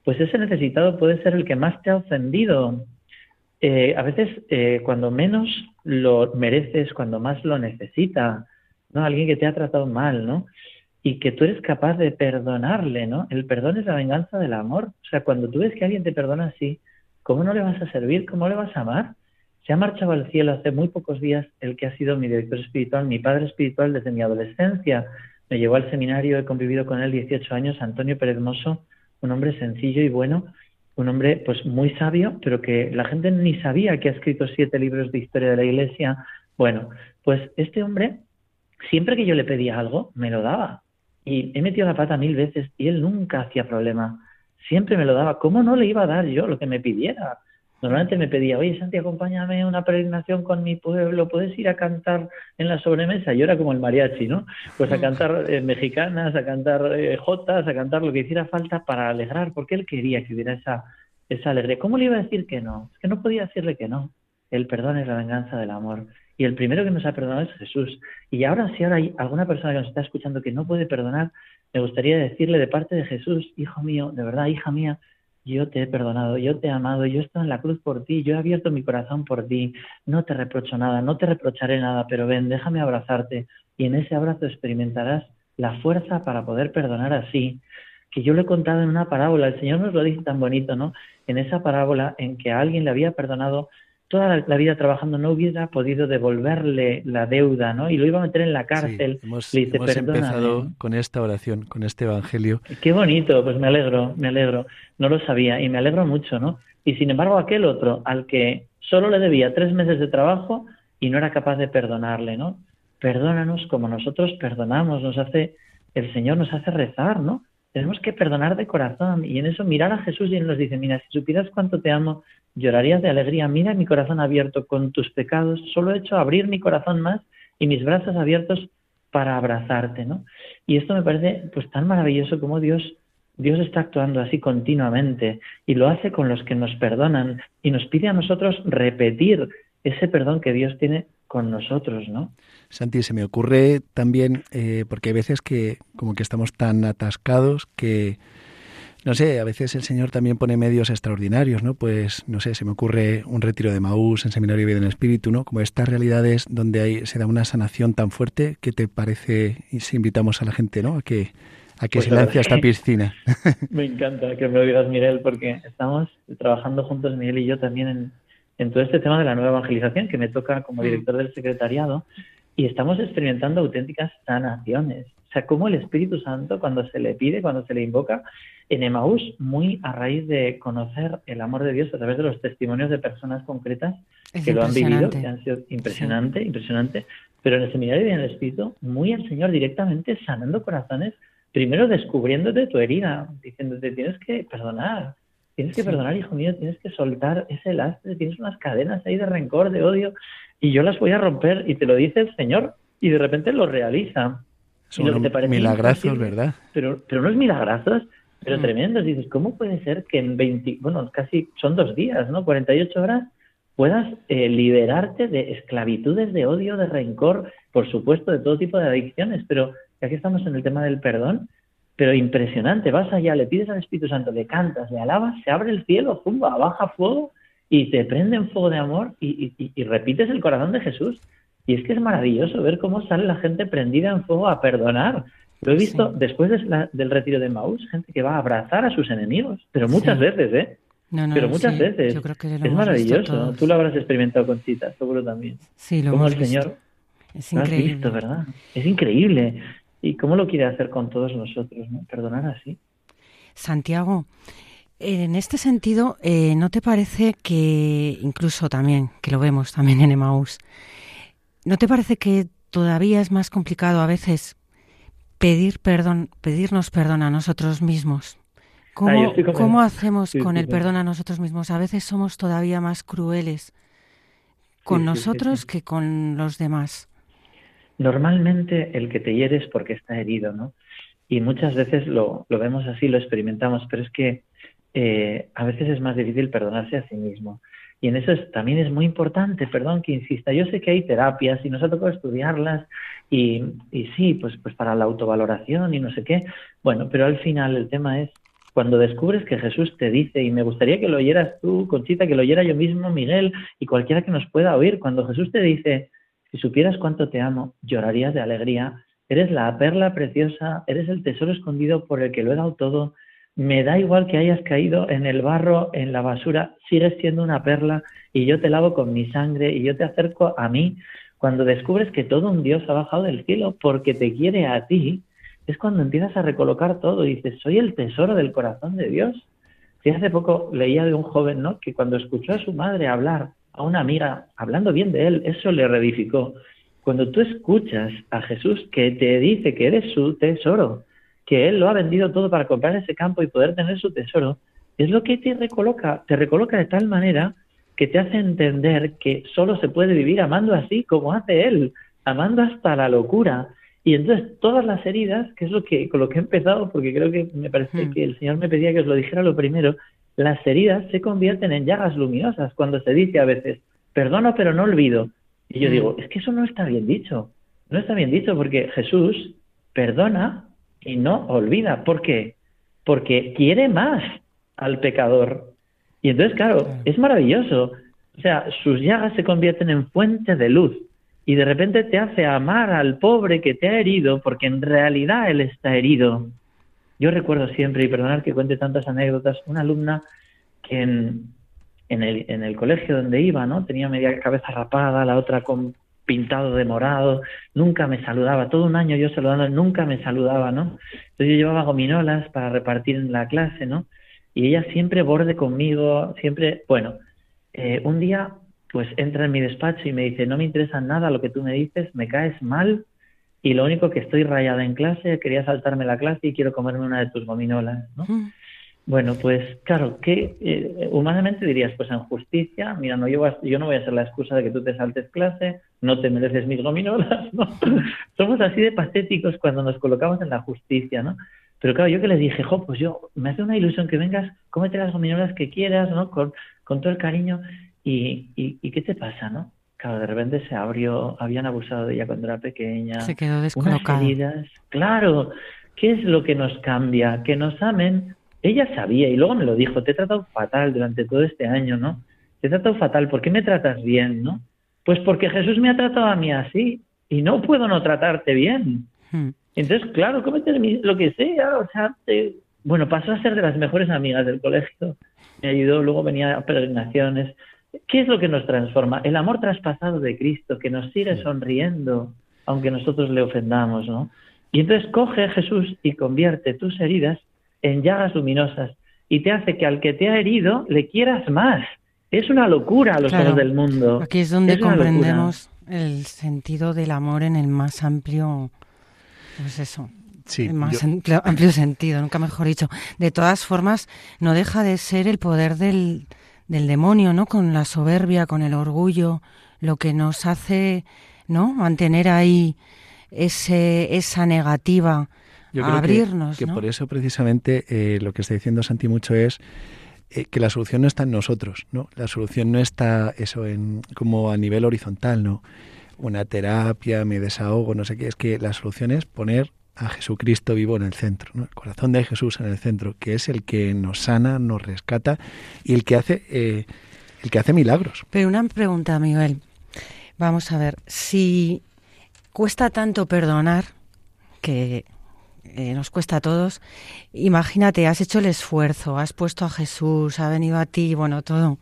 pues ese necesitado puede ser el que más te ha ofendido, eh, a veces eh, cuando menos lo mereces, cuando más lo necesita, ¿no? Alguien que te ha tratado mal, ¿no? Y que tú eres capaz de perdonarle, ¿no? El perdón es la venganza del amor. O sea, cuando tú ves que alguien te perdona así, ¿cómo no le vas a servir? ¿Cómo le vas a amar? Se ha marchado al cielo hace muy pocos días el que ha sido mi director espiritual, mi padre espiritual desde mi adolescencia. Me llevó al seminario, he convivido con él 18 años, Antonio Pérez Mosso, un hombre sencillo y bueno, un hombre pues muy sabio, pero que la gente ni sabía que ha escrito siete libros de historia de la Iglesia. Bueno, pues este hombre, siempre que yo le pedía algo, me lo daba. Y he metido la pata mil veces y él nunca hacía problema. Siempre me lo daba. ¿Cómo no le iba a dar yo lo que me pidiera? Normalmente me pedía, oye Santi, acompáñame a una peregrinación con mi pueblo, ¿puedes ir a cantar en la sobremesa? Yo era como el mariachi, ¿no? Pues a cantar eh, mexicanas, a cantar eh, jotas, a cantar lo que hiciera falta para alegrar, porque él quería que hubiera esa, esa alegría. ¿Cómo le iba a decir que no? Es que no podía decirle que no. El perdón es la venganza del amor. Y el primero que nos ha perdonado es Jesús. Y ahora, si ahora hay alguna persona que nos está escuchando que no puede perdonar, me gustaría decirle de parte de Jesús, hijo mío, de verdad, hija mía, yo te he perdonado, yo te he amado, yo estoy en la cruz por ti, yo he abierto mi corazón por ti, no te reprocho nada, no te reprocharé nada, pero ven, déjame abrazarte y en ese abrazo experimentarás la fuerza para poder perdonar así, que yo lo he contado en una parábola, el Señor nos lo dice tan bonito, ¿no? En esa parábola en que a alguien le había perdonado toda la vida trabajando no hubiera podido devolverle la deuda, ¿no? Y lo iba a meter en la cárcel. Sí, hemos, le dice, hemos empezado con esta oración, con este evangelio. Qué bonito, pues me alegro, me alegro. No lo sabía y me alegro mucho, ¿no? Y sin embargo aquel otro al que solo le debía tres meses de trabajo y no era capaz de perdonarle, ¿no? Perdónanos como nosotros perdonamos, nos hace, el Señor nos hace rezar, ¿no? Tenemos que perdonar de corazón y en eso mirar a Jesús y Él nos dice, mira, si supieras cuánto te amo, llorarías de alegría, mira mi corazón abierto con tus pecados, solo he hecho abrir mi corazón más y mis brazos abiertos para abrazarte, ¿no? Y esto me parece pues tan maravilloso como Dios Dios está actuando así continuamente y lo hace con los que nos perdonan y nos pide a nosotros repetir ese perdón que Dios tiene con nosotros, ¿no? Santi, se me ocurre también, eh, porque hay veces que como que estamos tan atascados que, no sé, a veces el Señor también pone medios extraordinarios, ¿no? Pues, no sé, se me ocurre un retiro de Maús en Seminario de Vida en Espíritu, ¿no? Como estas realidades donde hay, se da una sanación tan fuerte, ¿qué te parece? Y si invitamos a la gente, ¿no? A que a que se lance a esta piscina. Me encanta que me lo digas, Miguel, porque estamos trabajando juntos, Miguel y yo, también en, todo este tema de la nueva evangelización, que me toca como mm. director del secretariado, y estamos experimentando auténticas sanaciones. O sea, como el Espíritu Santo, cuando se le pide, cuando se le invoca, en Emaús, muy a raíz de conocer el amor de Dios a través de los testimonios de personas concretas que lo han vivido, que han sido impresionante, impresionante, pero en el seminario en el Espíritu, muy el Señor directamente sanando corazones primero descubriéndote tu herida, diciéndote tienes que perdonar, tienes que perdonar, hijo mío, tienes que soltar ese lastre, tienes unas cadenas ahí de rencor, de odio, y yo las voy a romper, y te lo dice el Señor, y de repente lo realiza. Son lo que te parece milagrazos, ¿verdad? Pero, pero no es milagrazos, pero mm. tremendos. Dices, ¿cómo puede ser que en 20, bueno, casi son dos días, ¿no? 48 horas puedas eh, liberarte de esclavitudes, de odio, de rencor, por supuesto, de todo tipo de adicciones, pero aquí estamos en el tema del perdón, pero impresionante, vas allá, le pides al Espíritu Santo, le cantas, le alabas, se abre el cielo, zumba, baja fuego y te prende en fuego de amor y, repites el corazón de Jesús. Y es que es maravilloso ver cómo sale la gente prendida en fuego a perdonar. Lo he visto después del retiro de Maús, gente que va a abrazar a sus enemigos, pero muchas veces, ¿eh? pero muchas veces. es maravilloso. Tú lo habrás experimentado con citas, seguro también. Sí, lo Como el Señor. Es increíble. visto, ¿verdad? Es increíble. ¿Y cómo lo quiere hacer con todos nosotros? ¿no? Perdonar así. Santiago, en este sentido, eh, ¿no te parece que, incluso también, que lo vemos también en Emaús, ¿no te parece que todavía es más complicado a veces pedir perdón, pedirnos perdón a nosotros mismos? ¿Cómo, ¿cómo hacemos con el perdón a nosotros mismos? A veces somos todavía más crueles con nosotros que con los demás. Normalmente el que te hiere es porque está herido, ¿no? Y muchas veces lo, lo vemos así, lo experimentamos, pero es que eh, a veces es más difícil perdonarse a sí mismo. Y en eso también es muy importante, perdón que insista, yo sé que hay terapias y nos ha tocado estudiarlas y, y sí, pues, pues para la autovaloración y no sé qué. Bueno, pero al final el tema es cuando descubres que Jesús te dice, y me gustaría que lo oyeras tú, Conchita, que lo oyera yo mismo, Miguel, y cualquiera que nos pueda oír, cuando Jesús te dice, si supieras cuánto te amo, llorarías de alegría. Eres la perla preciosa, eres el tesoro escondido por el que lo he dado todo. Me da igual que hayas caído en el barro, en la basura, sigues siendo una perla y yo te lavo con mi sangre y yo te acerco a mí. Cuando descubres que todo un Dios ha bajado del cielo porque te quiere a ti, es cuando empiezas a recolocar todo y dices, soy el tesoro del corazón de Dios. Si hace poco leía de un joven, ¿no? Que cuando escuchó a su madre hablar a una amiga hablando bien de él, eso le reedificó. Cuando tú escuchas a Jesús que te dice que eres su tesoro, que él lo ha vendido todo para comprar ese campo y poder tener su tesoro, es lo que te recoloca, te recoloca de tal manera que te hace entender que solo se puede vivir amando así como hace él, amando hasta la locura. Y entonces todas las heridas, que es lo que con lo que he empezado, porque creo que me parece hmm. que el Señor me pedía que os lo dijera lo primero, las heridas se convierten en llagas luminosas cuando se dice a veces, perdono pero no olvido. Y yo mm. digo, es que eso no está bien dicho. No está bien dicho porque Jesús perdona y no olvida. ¿Por qué? Porque quiere más al pecador. Y entonces, claro, es maravilloso. O sea, sus llagas se convierten en fuente de luz y de repente te hace amar al pobre que te ha herido porque en realidad él está herido. Yo recuerdo siempre, y perdonar que cuente tantas anécdotas, una alumna que en, en, el, en el colegio donde iba, ¿no? Tenía media cabeza rapada, la otra con pintado de morado, nunca me saludaba, todo un año yo saludando, nunca me saludaba, ¿no? Entonces yo llevaba gominolas para repartir en la clase, ¿no? Y ella siempre borde conmigo, siempre, bueno, eh, un día pues entra en mi despacho y me dice, no me interesa nada lo que tú me dices, me caes mal y lo único que estoy rayada en clase, quería saltarme la clase y quiero comerme una de tus gominolas, ¿no? Bueno, pues claro, que eh, humanamente dirías, pues en justicia, mira, no, yo, yo no voy a ser la excusa de que tú te saltes clase, no te mereces mis gominolas, ¿no? Somos así de patéticos cuando nos colocamos en la justicia, ¿no? Pero claro, yo que les dije, jo, pues yo, me hace una ilusión que vengas, cómete las gominolas que quieras, ¿no? Con, con todo el cariño, y, y, y ¿qué te pasa, no? Claro, de repente se abrió, habían abusado de ella cuando era pequeña. Se quedó unas descolocada. heridas. Claro, ¿qué es lo que nos cambia? Que nos amen. Ella sabía y luego me lo dijo, te he tratado fatal durante todo este año, ¿no? Te he tratado fatal, ¿por qué me tratas bien, no? Pues porque Jesús me ha tratado a mí así y no puedo no tratarte bien. Mm. Entonces, claro, cómete lo que sea, o sea, te- bueno, pasó a ser de las mejores amigas del colegio, me ayudó, luego venía a peregrinaciones. ¿Qué es lo que nos transforma? El amor traspasado de Cristo, que nos sigue sonriendo, aunque nosotros le ofendamos, ¿no? Y entonces coge Jesús y convierte tus heridas en llagas luminosas y te hace que al que te ha herido le quieras más. Es una locura a los Claro. ojos del mundo. Aquí es donde Es comprendemos el sentido del amor en el más amplio, pues eso, Sí, el más yo- amplio, amplio sentido, nunca mejor dicho. De todas formas, no deja de ser el poder del, del demonio, ¿no? Con la soberbia, con el orgullo, lo que nos hace, ¿no? Mantener ahí ese, esa negativa Yo creo abrirnos, que, ¿no? por eso precisamente eh, lo que está diciendo Santi mucho es eh, que la solución no está en nosotros, ¿no? La solución no está eso en como a nivel horizontal, ¿no? Una terapia, me desahogo, no sé qué, es que la solución es poner a Jesucristo vivo en el centro, ¿no? el corazón de Jesús en el centro, que es el que nos sana, nos rescata y el que hace eh, el que hace milagros. Pero una pregunta, Miguel. Vamos a ver, si cuesta tanto perdonar, que eh, nos cuesta a todos, imagínate, has hecho el esfuerzo, has puesto a Jesús, ha venido a ti, bueno, todo,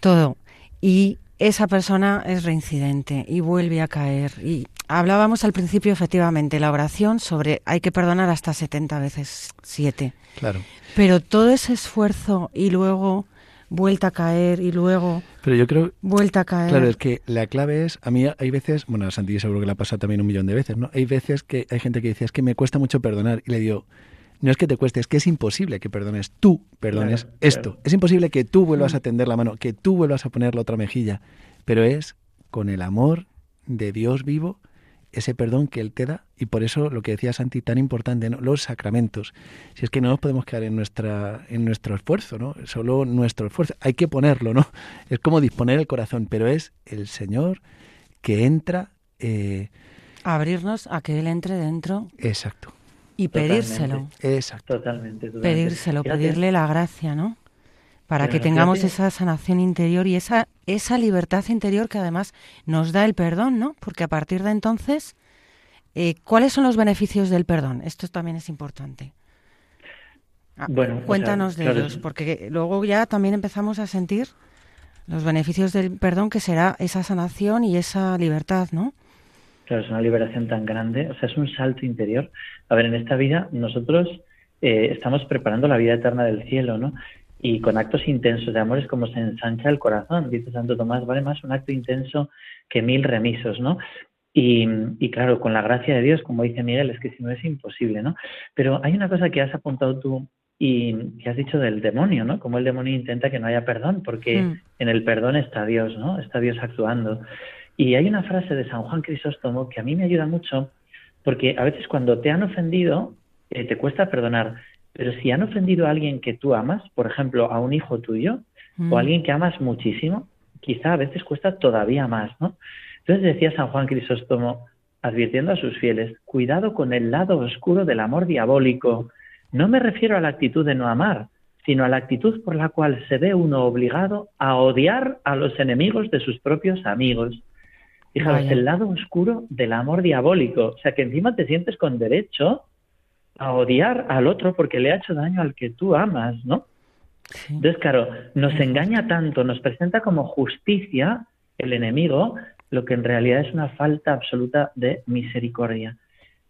todo, y esa persona es reincidente y vuelve a caer. Y hablábamos al principio, efectivamente, la oración sobre hay que perdonar hasta 70 veces 7. Claro. Pero todo ese esfuerzo y luego vuelta a caer y luego Pero yo creo vuelta a caer. Claro, es que la clave es, a mí hay veces, bueno, a Santi seguro que le ha pasado también un millón de veces, ¿no? Hay veces que hay gente que dice, es que me cuesta mucho perdonar. Y le digo, no es que te cueste, es que es imposible que perdones tú, perdones Claro, esto. claro. Es imposible que tú vuelvas a tender la mano, que tú vuelvas a poner la otra mejilla. Pero es con el amor de Dios vivo, ese perdón que Él te da. Y por eso lo que decía Santi, tan importante, ¿no? Los sacramentos. Si es que no nos podemos quedar en, nuestra, en nuestro esfuerzo, ¿no? Solo nuestro esfuerzo. Hay que ponerlo, ¿no? Es como disponer el corazón, pero es el Señor que entra. eh, Abrirnos a que Él entre dentro exacto, y Totalmente. pedírselo. exacto. Totalmente. totalmente. Pedírselo, Fíjate, pedirle la gracia, ¿no? Para Pero que tengamos esa sanación interior y esa, esa libertad interior que además nos da el perdón, ¿no? Porque a partir de entonces, eh, ¿cuáles son los beneficios del perdón? Esto también es importante. Ah, Bueno, o sea, Cuéntanos de claro, ellos, porque luego ya también empezamos a sentir los beneficios del perdón, que será esa sanación y esa libertad, ¿no? Claro, es una liberación tan grande, o sea, es un salto interior. A ver, en esta vida nosotros eh, estamos preparando la vida eterna del cielo, ¿no? Y con actos intensos de amor es como se ensancha el corazón, dice Santo Tomás, vale más un acto intenso que mil remisos, ¿no? Y, y claro, con la gracia de Dios, como dice Miguel, es que si no es imposible, ¿no? Pero hay una cosa que has apuntado tú y que has dicho del demonio, ¿no? Como el demonio intenta que no haya perdón, porque Mm. en el perdón está Dios, ¿no? Está Dios actuando. Y hay una frase de San Juan Crisóstomo que a mí me ayuda mucho, porque a veces cuando te han ofendido, eh, te cuesta perdonar. Pero si han ofendido a alguien que tú amas, por ejemplo, a un hijo tuyo, Mm. o a alguien que amas muchísimo, quizá a veces cuesta todavía más, ¿no? Entonces decía San Juan Crisóstomo, advirtiendo a sus fieles, cuidado con el lado oscuro del amor diabólico. No me refiero a la actitud de no amar, sino a la actitud por la cual se ve uno obligado a odiar a los enemigos de sus propios amigos. Fijaos, Vaya. el lado oscuro del amor diabólico. O sea, que encima te sientes con derecho a odiar al otro porque le ha hecho daño al que tú amas, ¿no? Sí. Entonces, claro, nos engaña tanto, nos presenta como justicia el enemigo, lo que en realidad es una falta absoluta de misericordia.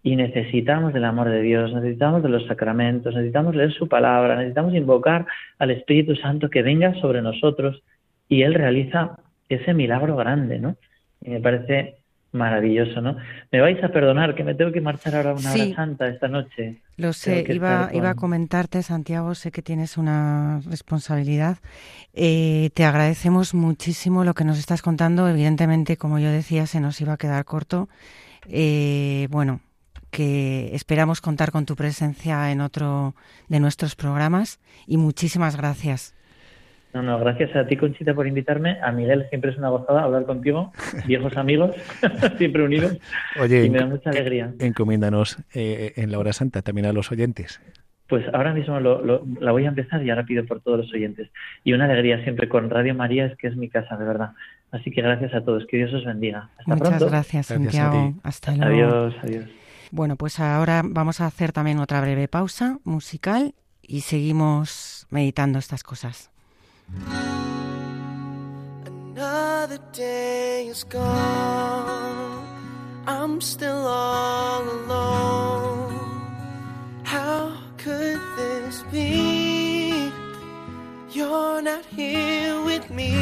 Y necesitamos del amor de Dios, necesitamos de los sacramentos, necesitamos leer su palabra, necesitamos invocar al Espíritu Santo que venga sobre nosotros y Él realiza ese milagro grande, ¿no? Y me parece maravilloso, ¿no? Me vais a perdonar que me tengo que marchar ahora a una hora santa esta noche. Lo sé, iba, iba a comentarte, Santiago, sé que tienes una responsabilidad. Eh, te agradecemos muchísimo lo que nos estás contando. Evidentemente, como yo decía, se nos iba a quedar corto. Eh, bueno, que esperamos contar con tu presencia en otro de nuestros programas y muchísimas gracias. No, no, gracias a ti, Conchita, por invitarme. A Miguel siempre es una gozada hablar contigo, viejos amigos, siempre unidos. Oye, y me da mucha alegría. Encomiéndanos eh, en la hora santa también a los oyentes. Pues ahora mismo la voy a empezar y ahora pido por todos los oyentes. Y una alegría siempre con Radio María es que es mi casa, de verdad. Así que gracias a todos. Que Dios os bendiga. Hasta Muchas pronto. gracias, Santiago. Hasta luego. Adiós, adiós. Bueno, pues ahora vamos a hacer también otra breve pausa musical y seguimos meditando estas cosas. Another day is gone. I'm still all alone. How could this be? You're not here with me.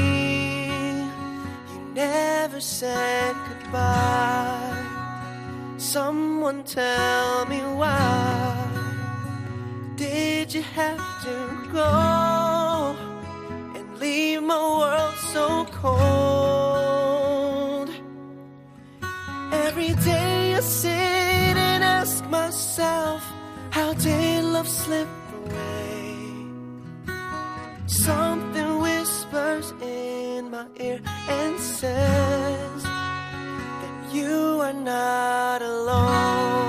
You never said goodbye. Someone tell me why. Did you have to go? Leave my world so cold. Every day I sit and ask myself, how did love slip away? Something whispers in my ear and says that you are not alone.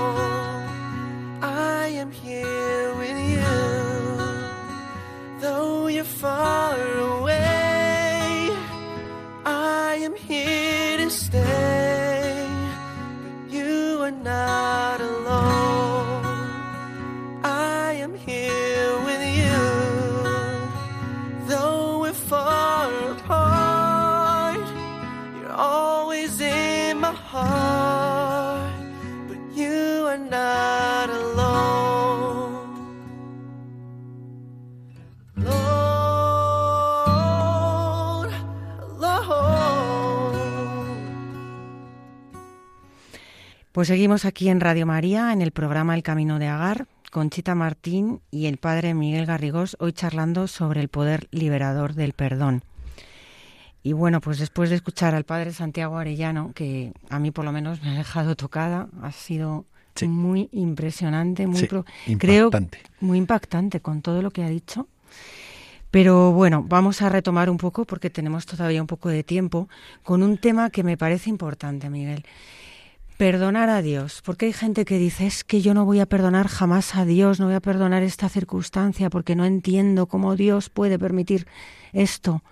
Pues seguimos aquí en Radio María, en el programa El Camino de Agar, con Chita Martín y el padre Miguel Garrigós, hoy charlando sobre el poder liberador del perdón. Y bueno, pues después de escuchar al padre Santiago Arellano, que a mí por lo menos me ha dejado tocada, ha sido Sí. muy impresionante, muy Sí, pro- impactante. creo muy impactante con todo lo que ha dicho. Pero bueno, vamos a retomar un poco porque tenemos todavía un poco de tiempo con un tema que me parece importante, Miguel. Perdonar a Dios, porque hay gente que dice, es que yo no voy a perdonar jamás a Dios, no voy a perdonar esta circunstancia porque no entiendo cómo Dios puede permitir esto.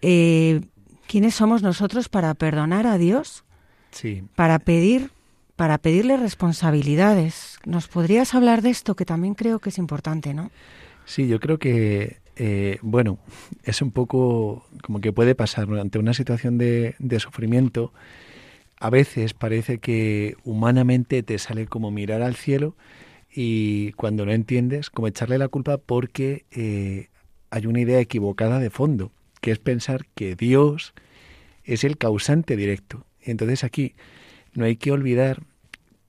Eh, ¿Quiénes somos nosotros para perdonar a Dios? Sí, Para pedir, para pedirle responsabilidades. ¿Nos podrías hablar de esto que también creo que es importante, no? sí, yo creo que, eh, bueno, es un poco como que puede pasar ante una situación de, de sufrimiento. A veces parece que humanamente te sale como mirar al cielo y cuando no entiendes, como echarle la culpa porque eh, hay una idea equivocada de fondo, que es pensar que Dios es el causante directo. Entonces aquí no hay que olvidar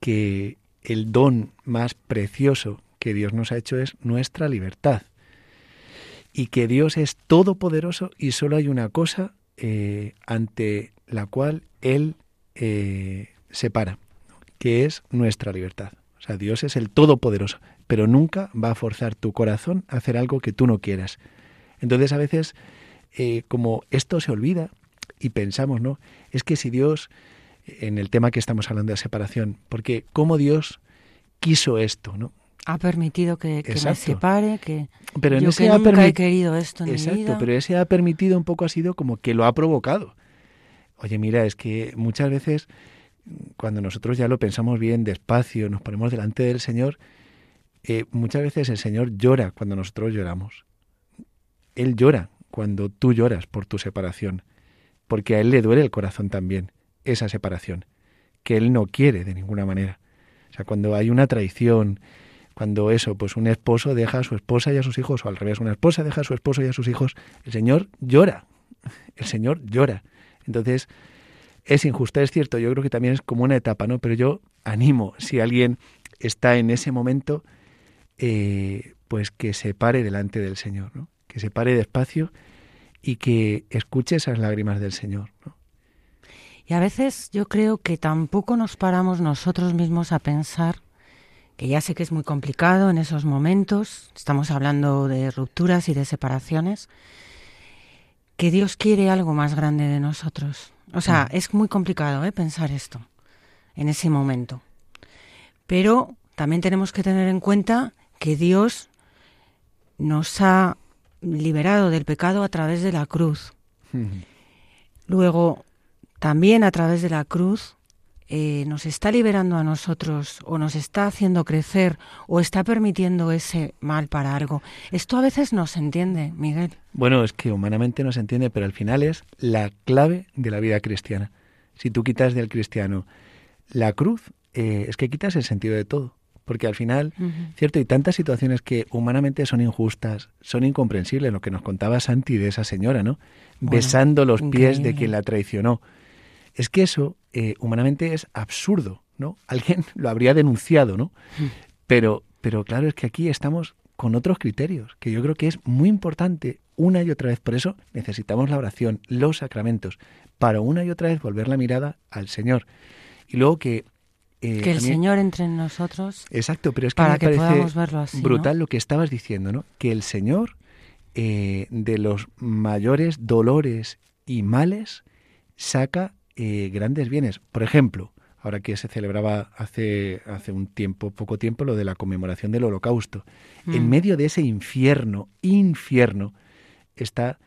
que el don más precioso que Dios nos ha hecho es nuestra libertad. Y que Dios es todopoderoso y solo hay una cosa eh, ante la cual Él eh, se para, que es nuestra libertad. O sea, Dios es el todopoderoso, pero nunca va a forzar tu corazón a hacer algo que tú no quieras. Entonces a veces, eh, como esto se olvida y pensamos, ¿no? Es que si Dios, en el tema que estamos hablando de separación, porque cómo Dios quiso esto, ¿no? Ha permitido que, que me separe, que Pero yo ese que nunca he querido esto en mi Exacto, vida. pero ese ha permitido un poco ha sido como que lo ha provocado. Oye, mira, es que muchas veces cuando nosotros ya lo pensamos bien, despacio, nos ponemos delante del Señor, eh, muchas veces el Señor llora cuando nosotros lloramos. Él llora cuando tú lloras por tu separación, porque a Él le duele el corazón también, esa separación, que Él no quiere de ninguna manera. O sea, cuando hay una traición, cuando eso, pues un esposo deja a su esposa y a sus hijos, o al revés, una esposa deja a su esposo y a sus hijos, el Señor llora, el Señor llora, Entonces, es injusta, es cierto, yo creo que también es como una etapa, ¿no? Pero yo animo, si alguien está en ese momento, eh, pues que se pare delante del Señor, ¿no? Que se pare despacio y que escuche esas lágrimas del Señor, ¿no? Y a veces yo creo que tampoco nos paramos nosotros mismos a pensar, que ya sé que es muy complicado en esos momentos, estamos hablando de rupturas y de separaciones, que Dios quiere algo más grande de nosotros. O sea, mm. es muy complicado ¿eh? pensar esto en ese momento. Pero también tenemos que tener en cuenta que Dios nos ha liberado del pecado a través de la cruz. Luego, también a través de la cruz, eh, nos está liberando a nosotros o nos está haciendo crecer o está permitiendo ese mal para algo. Esto a veces no se entiende, Miguel. Bueno, es que humanamente no se entiende, pero al final es la clave de la vida cristiana. Si tú quitas del cristiano la cruz, eh, es que quitas el sentido de todo. Porque al final, cierto, hay tantas situaciones que humanamente son injustas, son incomprensibles, lo que nos contaba Santi de esa señora, ¿no? Besando los pies de quien la traicionó. Es que eso eh, humanamente es absurdo, ¿no? Alguien lo habría denunciado, ¿no? Pero, pero claro, es que aquí estamos con otros criterios, que yo creo que es muy importante una y otra vez. Por eso necesitamos la oración, los sacramentos, para una y otra vez volver la mirada al Señor. Y luego que eh, que el Señor entre en nosotros. Exacto, pero es que para me que parece verlo así, brutal lo que estabas diciendo, ¿no? Que el Señor eh, de los mayores dolores y males saca eh, grandes bienes. Por ejemplo, ahora que se celebraba hace, hace un tiempo, poco tiempo, lo de la conmemoración del Holocausto. En mm. medio de ese infierno, infierno, está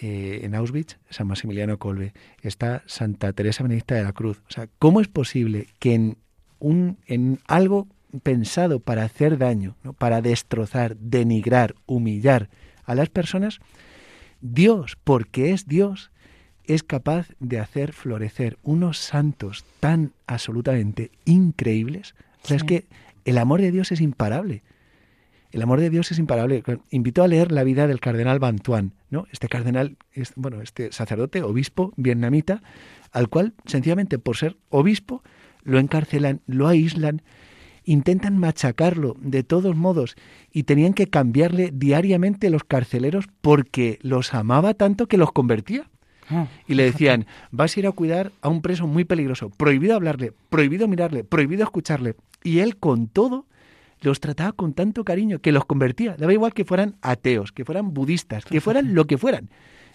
en Auschwitz San Maximiliano Colbe, está Santa Teresa Benedicta de la Cruz. O sea, ¿cómo es posible que en un, en algo pensado para hacer daño, para destrozar, denigrar, humillar a las personas, Dios, porque es Dios, es capaz de hacer florecer unos santos tan absolutamente increíbles. O sea, es que el amor de Dios es imparable. El amor de Dios es imparable. Invito a leer la vida del cardenal Bantuan, ¿no? Este cardenal, es, bueno, este sacerdote, obispo vietnamita, al cual sencillamente por ser obispo lo encarcelan, lo aíslan, intentan machacarlo de todos modos y tenían que cambiarle diariamente los carceleros porque los amaba tanto que los convertía. Ah, y le decían, vas a ir a cuidar a un preso muy peligroso, prohibido hablarle, prohibido mirarle, prohibido escucharle. Y él con todo los trataba con tanto cariño que los convertía. Daba igual que fueran ateos, que fueran budistas, que fueran lo que fueran.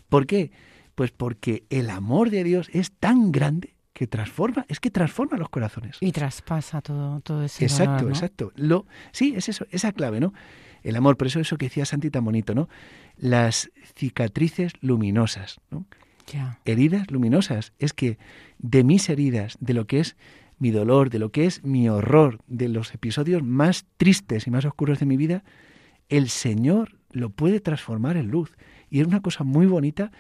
¿Por qué? Pues porque el amor de Dios es tan grande que transforma, es que transforma los corazones. Y traspasa todo, todo ese Exacto, exacto. Lo, sí, es eso, esa clave, ¿no? El amor, por eso eso que decía Santi tan bonito, ¿no? Las cicatrices luminosas, ¿no? Heridas luminosas. Es que de mis heridas, de lo que es mi dolor, de lo que es mi horror, de los episodios más tristes y más oscuros de mi vida, el Señor lo puede transformar en luz. Y es una cosa muy bonita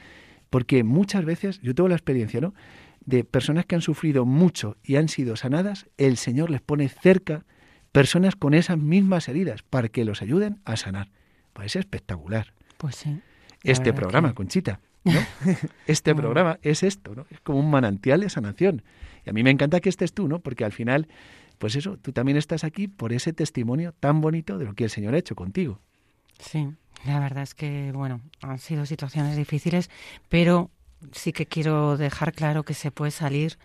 porque muchas veces, yo tengo la experiencia, ¿no? de personas que han sufrido mucho y han sido sanadas, el Señor les pone cerca personas con esas mismas heridas para que los ayuden a sanar. Pues es espectacular. Pues sí. Este programa, Conchita, ¿no? este programa es esto, ¿no? Es como un manantial de sanación. Y a mí me encanta que estés tú, ¿no? Porque al final, pues eso, tú también estás aquí por ese testimonio tan bonito de lo que el Señor ha hecho contigo. Sí, la verdad es que, bueno, han sido situaciones difíciles, pero sí que quiero dejar claro que se puede salir,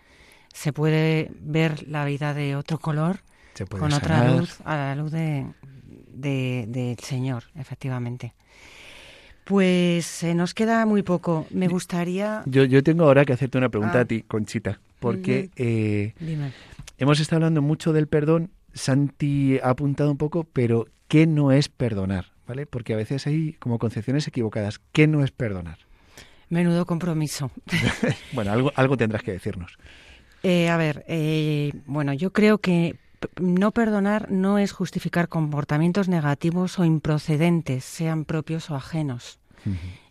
se puede ver la vida de otro color, con otra luz, a la luz del de, Señor, efectivamente. Pues se nos queda muy poco. Me gustaría. Yo, yo tengo ahora que hacerte una pregunta a ah. ti, Conchita, porque eh, hemos estado hablando mucho del perdón. Santi ha apuntado un poco, pero ¿qué no es perdonar? ¿Vale? Porque a veces hay como concepciones equivocadas. ¿Qué no es perdonar? Menudo compromiso. bueno, algo, algo tendrás que decirnos. Eh, a ver, eh, bueno, yo creo que no perdonar no es justificar comportamientos negativos o improcedentes, sean propios o ajenos.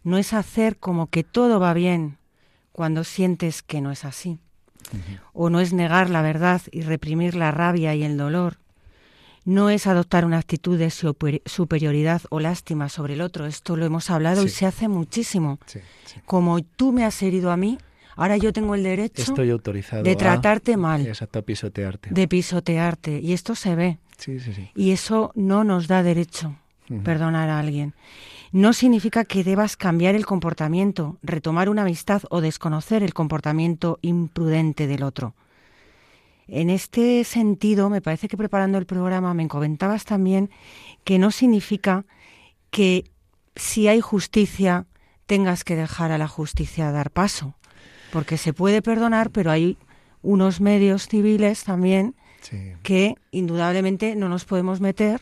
No es hacer como que todo va bien cuando sientes que no es así. O no es negar la verdad y reprimir la rabia y el dolor no es adoptar una actitud de superioridad o lástima sobre el otro. Esto lo hemos hablado y se hace muchísimo. Como tú me has herido a mí, Ahora yo tengo el derecho Estoy autorizado de a- tratarte mal, Exacto, a pisotearte. de pisotearte. Y esto se ve. Sí, sí, sí. Y eso no nos da derecho, Ujú. perdonar a alguien. No significa que debas cambiar el comportamiento, retomar una amistad o desconocer el comportamiento imprudente del otro. En este sentido, me parece que preparando el programa me comentabas también que no significa que si hay justicia tengas que dejar a la justicia dar paso, porque se puede perdonar, pero hay unos medios civiles también Sí. que indudablemente no nos podemos meter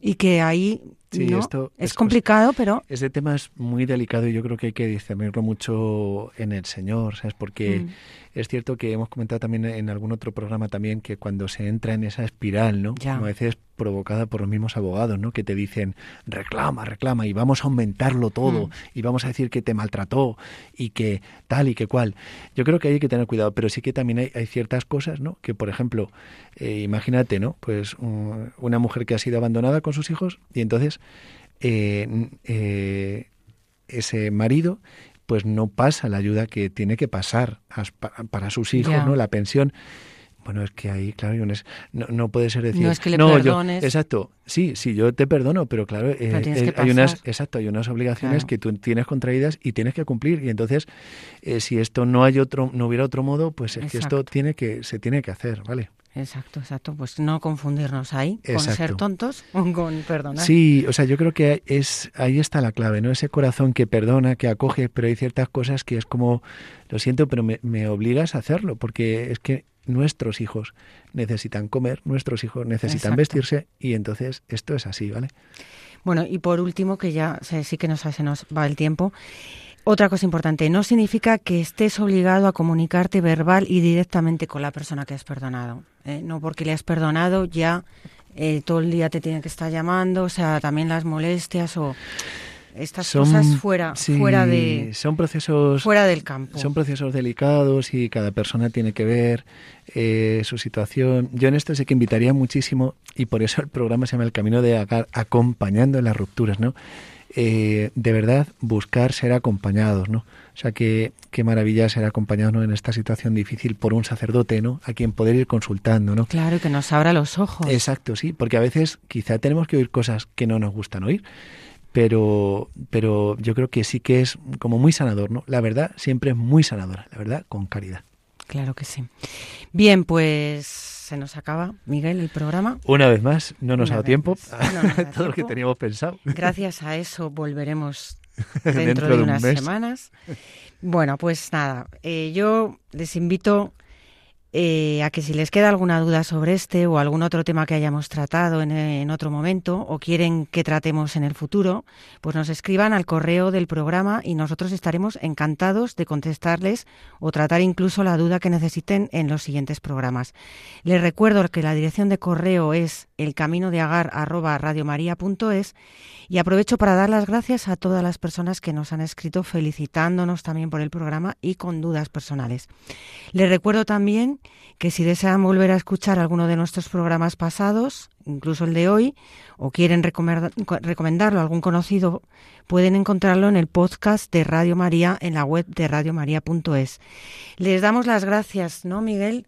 y que ahí Sí, ¿no? esto es complicado, pero Ese tema es muy delicado y yo creo que hay que discernirlo mucho en el Señor, ¿sabes? Porque Mm. Es cierto que hemos comentado también en algún otro programa también que cuando se entra en esa espiral, ¿no? Ya. A veces provocada por los mismos abogados, ¿no? Que te dicen, reclama, reclama y vamos a aumentarlo todo Mm. y vamos a decir que te maltrató y que tal y que cual. Yo creo que hay que tener cuidado, pero sí que también hay, hay ciertas cosas, ¿no? Que, por ejemplo, eh, imagínate, ¿no? Pues un- una mujer que ha sido abandonada con sus hijos y entonces eh, eh, ese marido pues no pasa la ayuda que tiene que pasar as- pa- para sus hijos. ¿no? La pensión. Bueno, es que ahí, claro, no, es- no, no puede ser decir... No es que le perdones". exacto, sí, sí, yo te perdono, pero claro, eh, Pero eh, hay unas, exacto, hay unas obligaciones Claro. que tú tienes contraídas y tienes que cumplir. Y entonces, eh, si esto no hay otro, no hubiera otro modo, pues es que esto tiene que, se tiene que hacer, ¿vale? Exacto, exacto, pues no confundirnos ahí con ser tontos o con perdonar. Sí, o sea, yo creo que es ahí está la clave, ¿no? Ese corazón que perdona, que acoge, pero hay ciertas cosas que es como, lo siento, pero me, me obligas a hacerlo, porque es que nuestros hijos necesitan comer, nuestros hijos necesitan Exacto. vestirse, y entonces esto es así, ¿vale? Bueno, y por último, que ya sí que nos, se nos va el tiempo, otra cosa importante, no significa que estés obligado a comunicarte verbal y directamente con la persona que has perdonado. ¿Eh? No porque le has perdonado ya eh, todo el día te tiene que estar llamando, o sea, también las molestias o estas cosas fuera, sí, fuera, de, son procesos fuera del campo. Son procesos delicados y cada persona tiene que ver eh, su situación. Yo en esto sí que invitaría muchísimo y por eso el programa se llama El Camino de Agar, acompañando en las rupturas, ¿no? Eh, de verdad, buscar ser acompañados, ¿no? O sea, que qué maravilla ser acompañados en esta situación difícil por un sacerdote, ¿no? A quien poder ir consultando, ¿no? Claro, que nos abra los ojos. Exacto, sí, porque a veces quizá tenemos que oír cosas que no nos gustan oír, pero, pero yo creo que sí que es como muy sanador, ¿no? La verdad siempre es muy sanadora, la verdad con caridad. Claro que sí. Bien, pues se nos acaba, Miguel, el programa. Una vez más, no nos Una ha dado tiempo, no todo lo que teníamos pensado. Gracias a eso volveremos dentro, de, de un unas mes. semanas. Bueno, pues nada, eh, yo les invito eh, a que si les queda alguna duda sobre este o algún otro tema que hayamos tratado en, en otro momento o quieren que tratemos en el futuro, pues nos escriban al correo del programa y nosotros estaremos encantados de contestarles o tratar incluso la duda que necesiten en los siguientes programas. Les recuerdo que la dirección de correo es elcaminodeagar@radiomaria.es y aprovecho para dar las gracias a todas las personas que nos han escrito felicitándonos también por el programa y con dudas personales. Les recuerdo también que si desean volver a escuchar alguno de nuestros programas pasados, incluso el de hoy, o quieren recomendar- recomendarlo a algún conocido, pueden encontrarlo en el podcast de Radio María en la web de radiomaria.es. Les damos las gracias, ¿no, Miguel?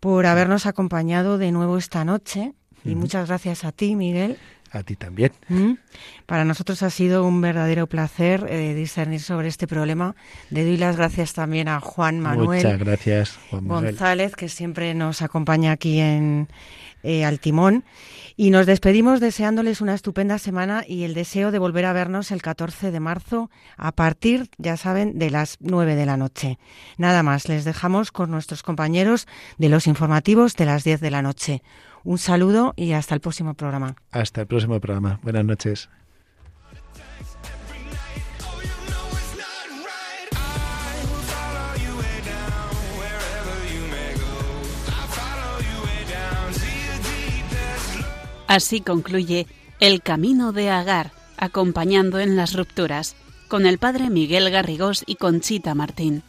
por habernos acompañado de nuevo esta noche y muchas gracias a ti, Miguel. A ti también. ¿Mm? Para nosotros ha sido un verdadero placer eh, discernir sobre este problema. Le doy las gracias también a Juan Manuel Muchas gracias, Juan Manuel. González, que siempre nos acompaña aquí en eh, al timón. Y nos despedimos deseándoles una estupenda semana y el deseo de volver a vernos el 14 de marzo a partir, ya saben, de las 9 de la noche. Nada más, les dejamos con nuestros compañeros de los informativos de las 10 de la noche. Un saludo y hasta el próximo programa. Hasta el próximo programa. Buenas noches. Así concluye El Camino de Agar, acompañando en las rupturas, con el padre Miguel Garrigós y Conchita Martín.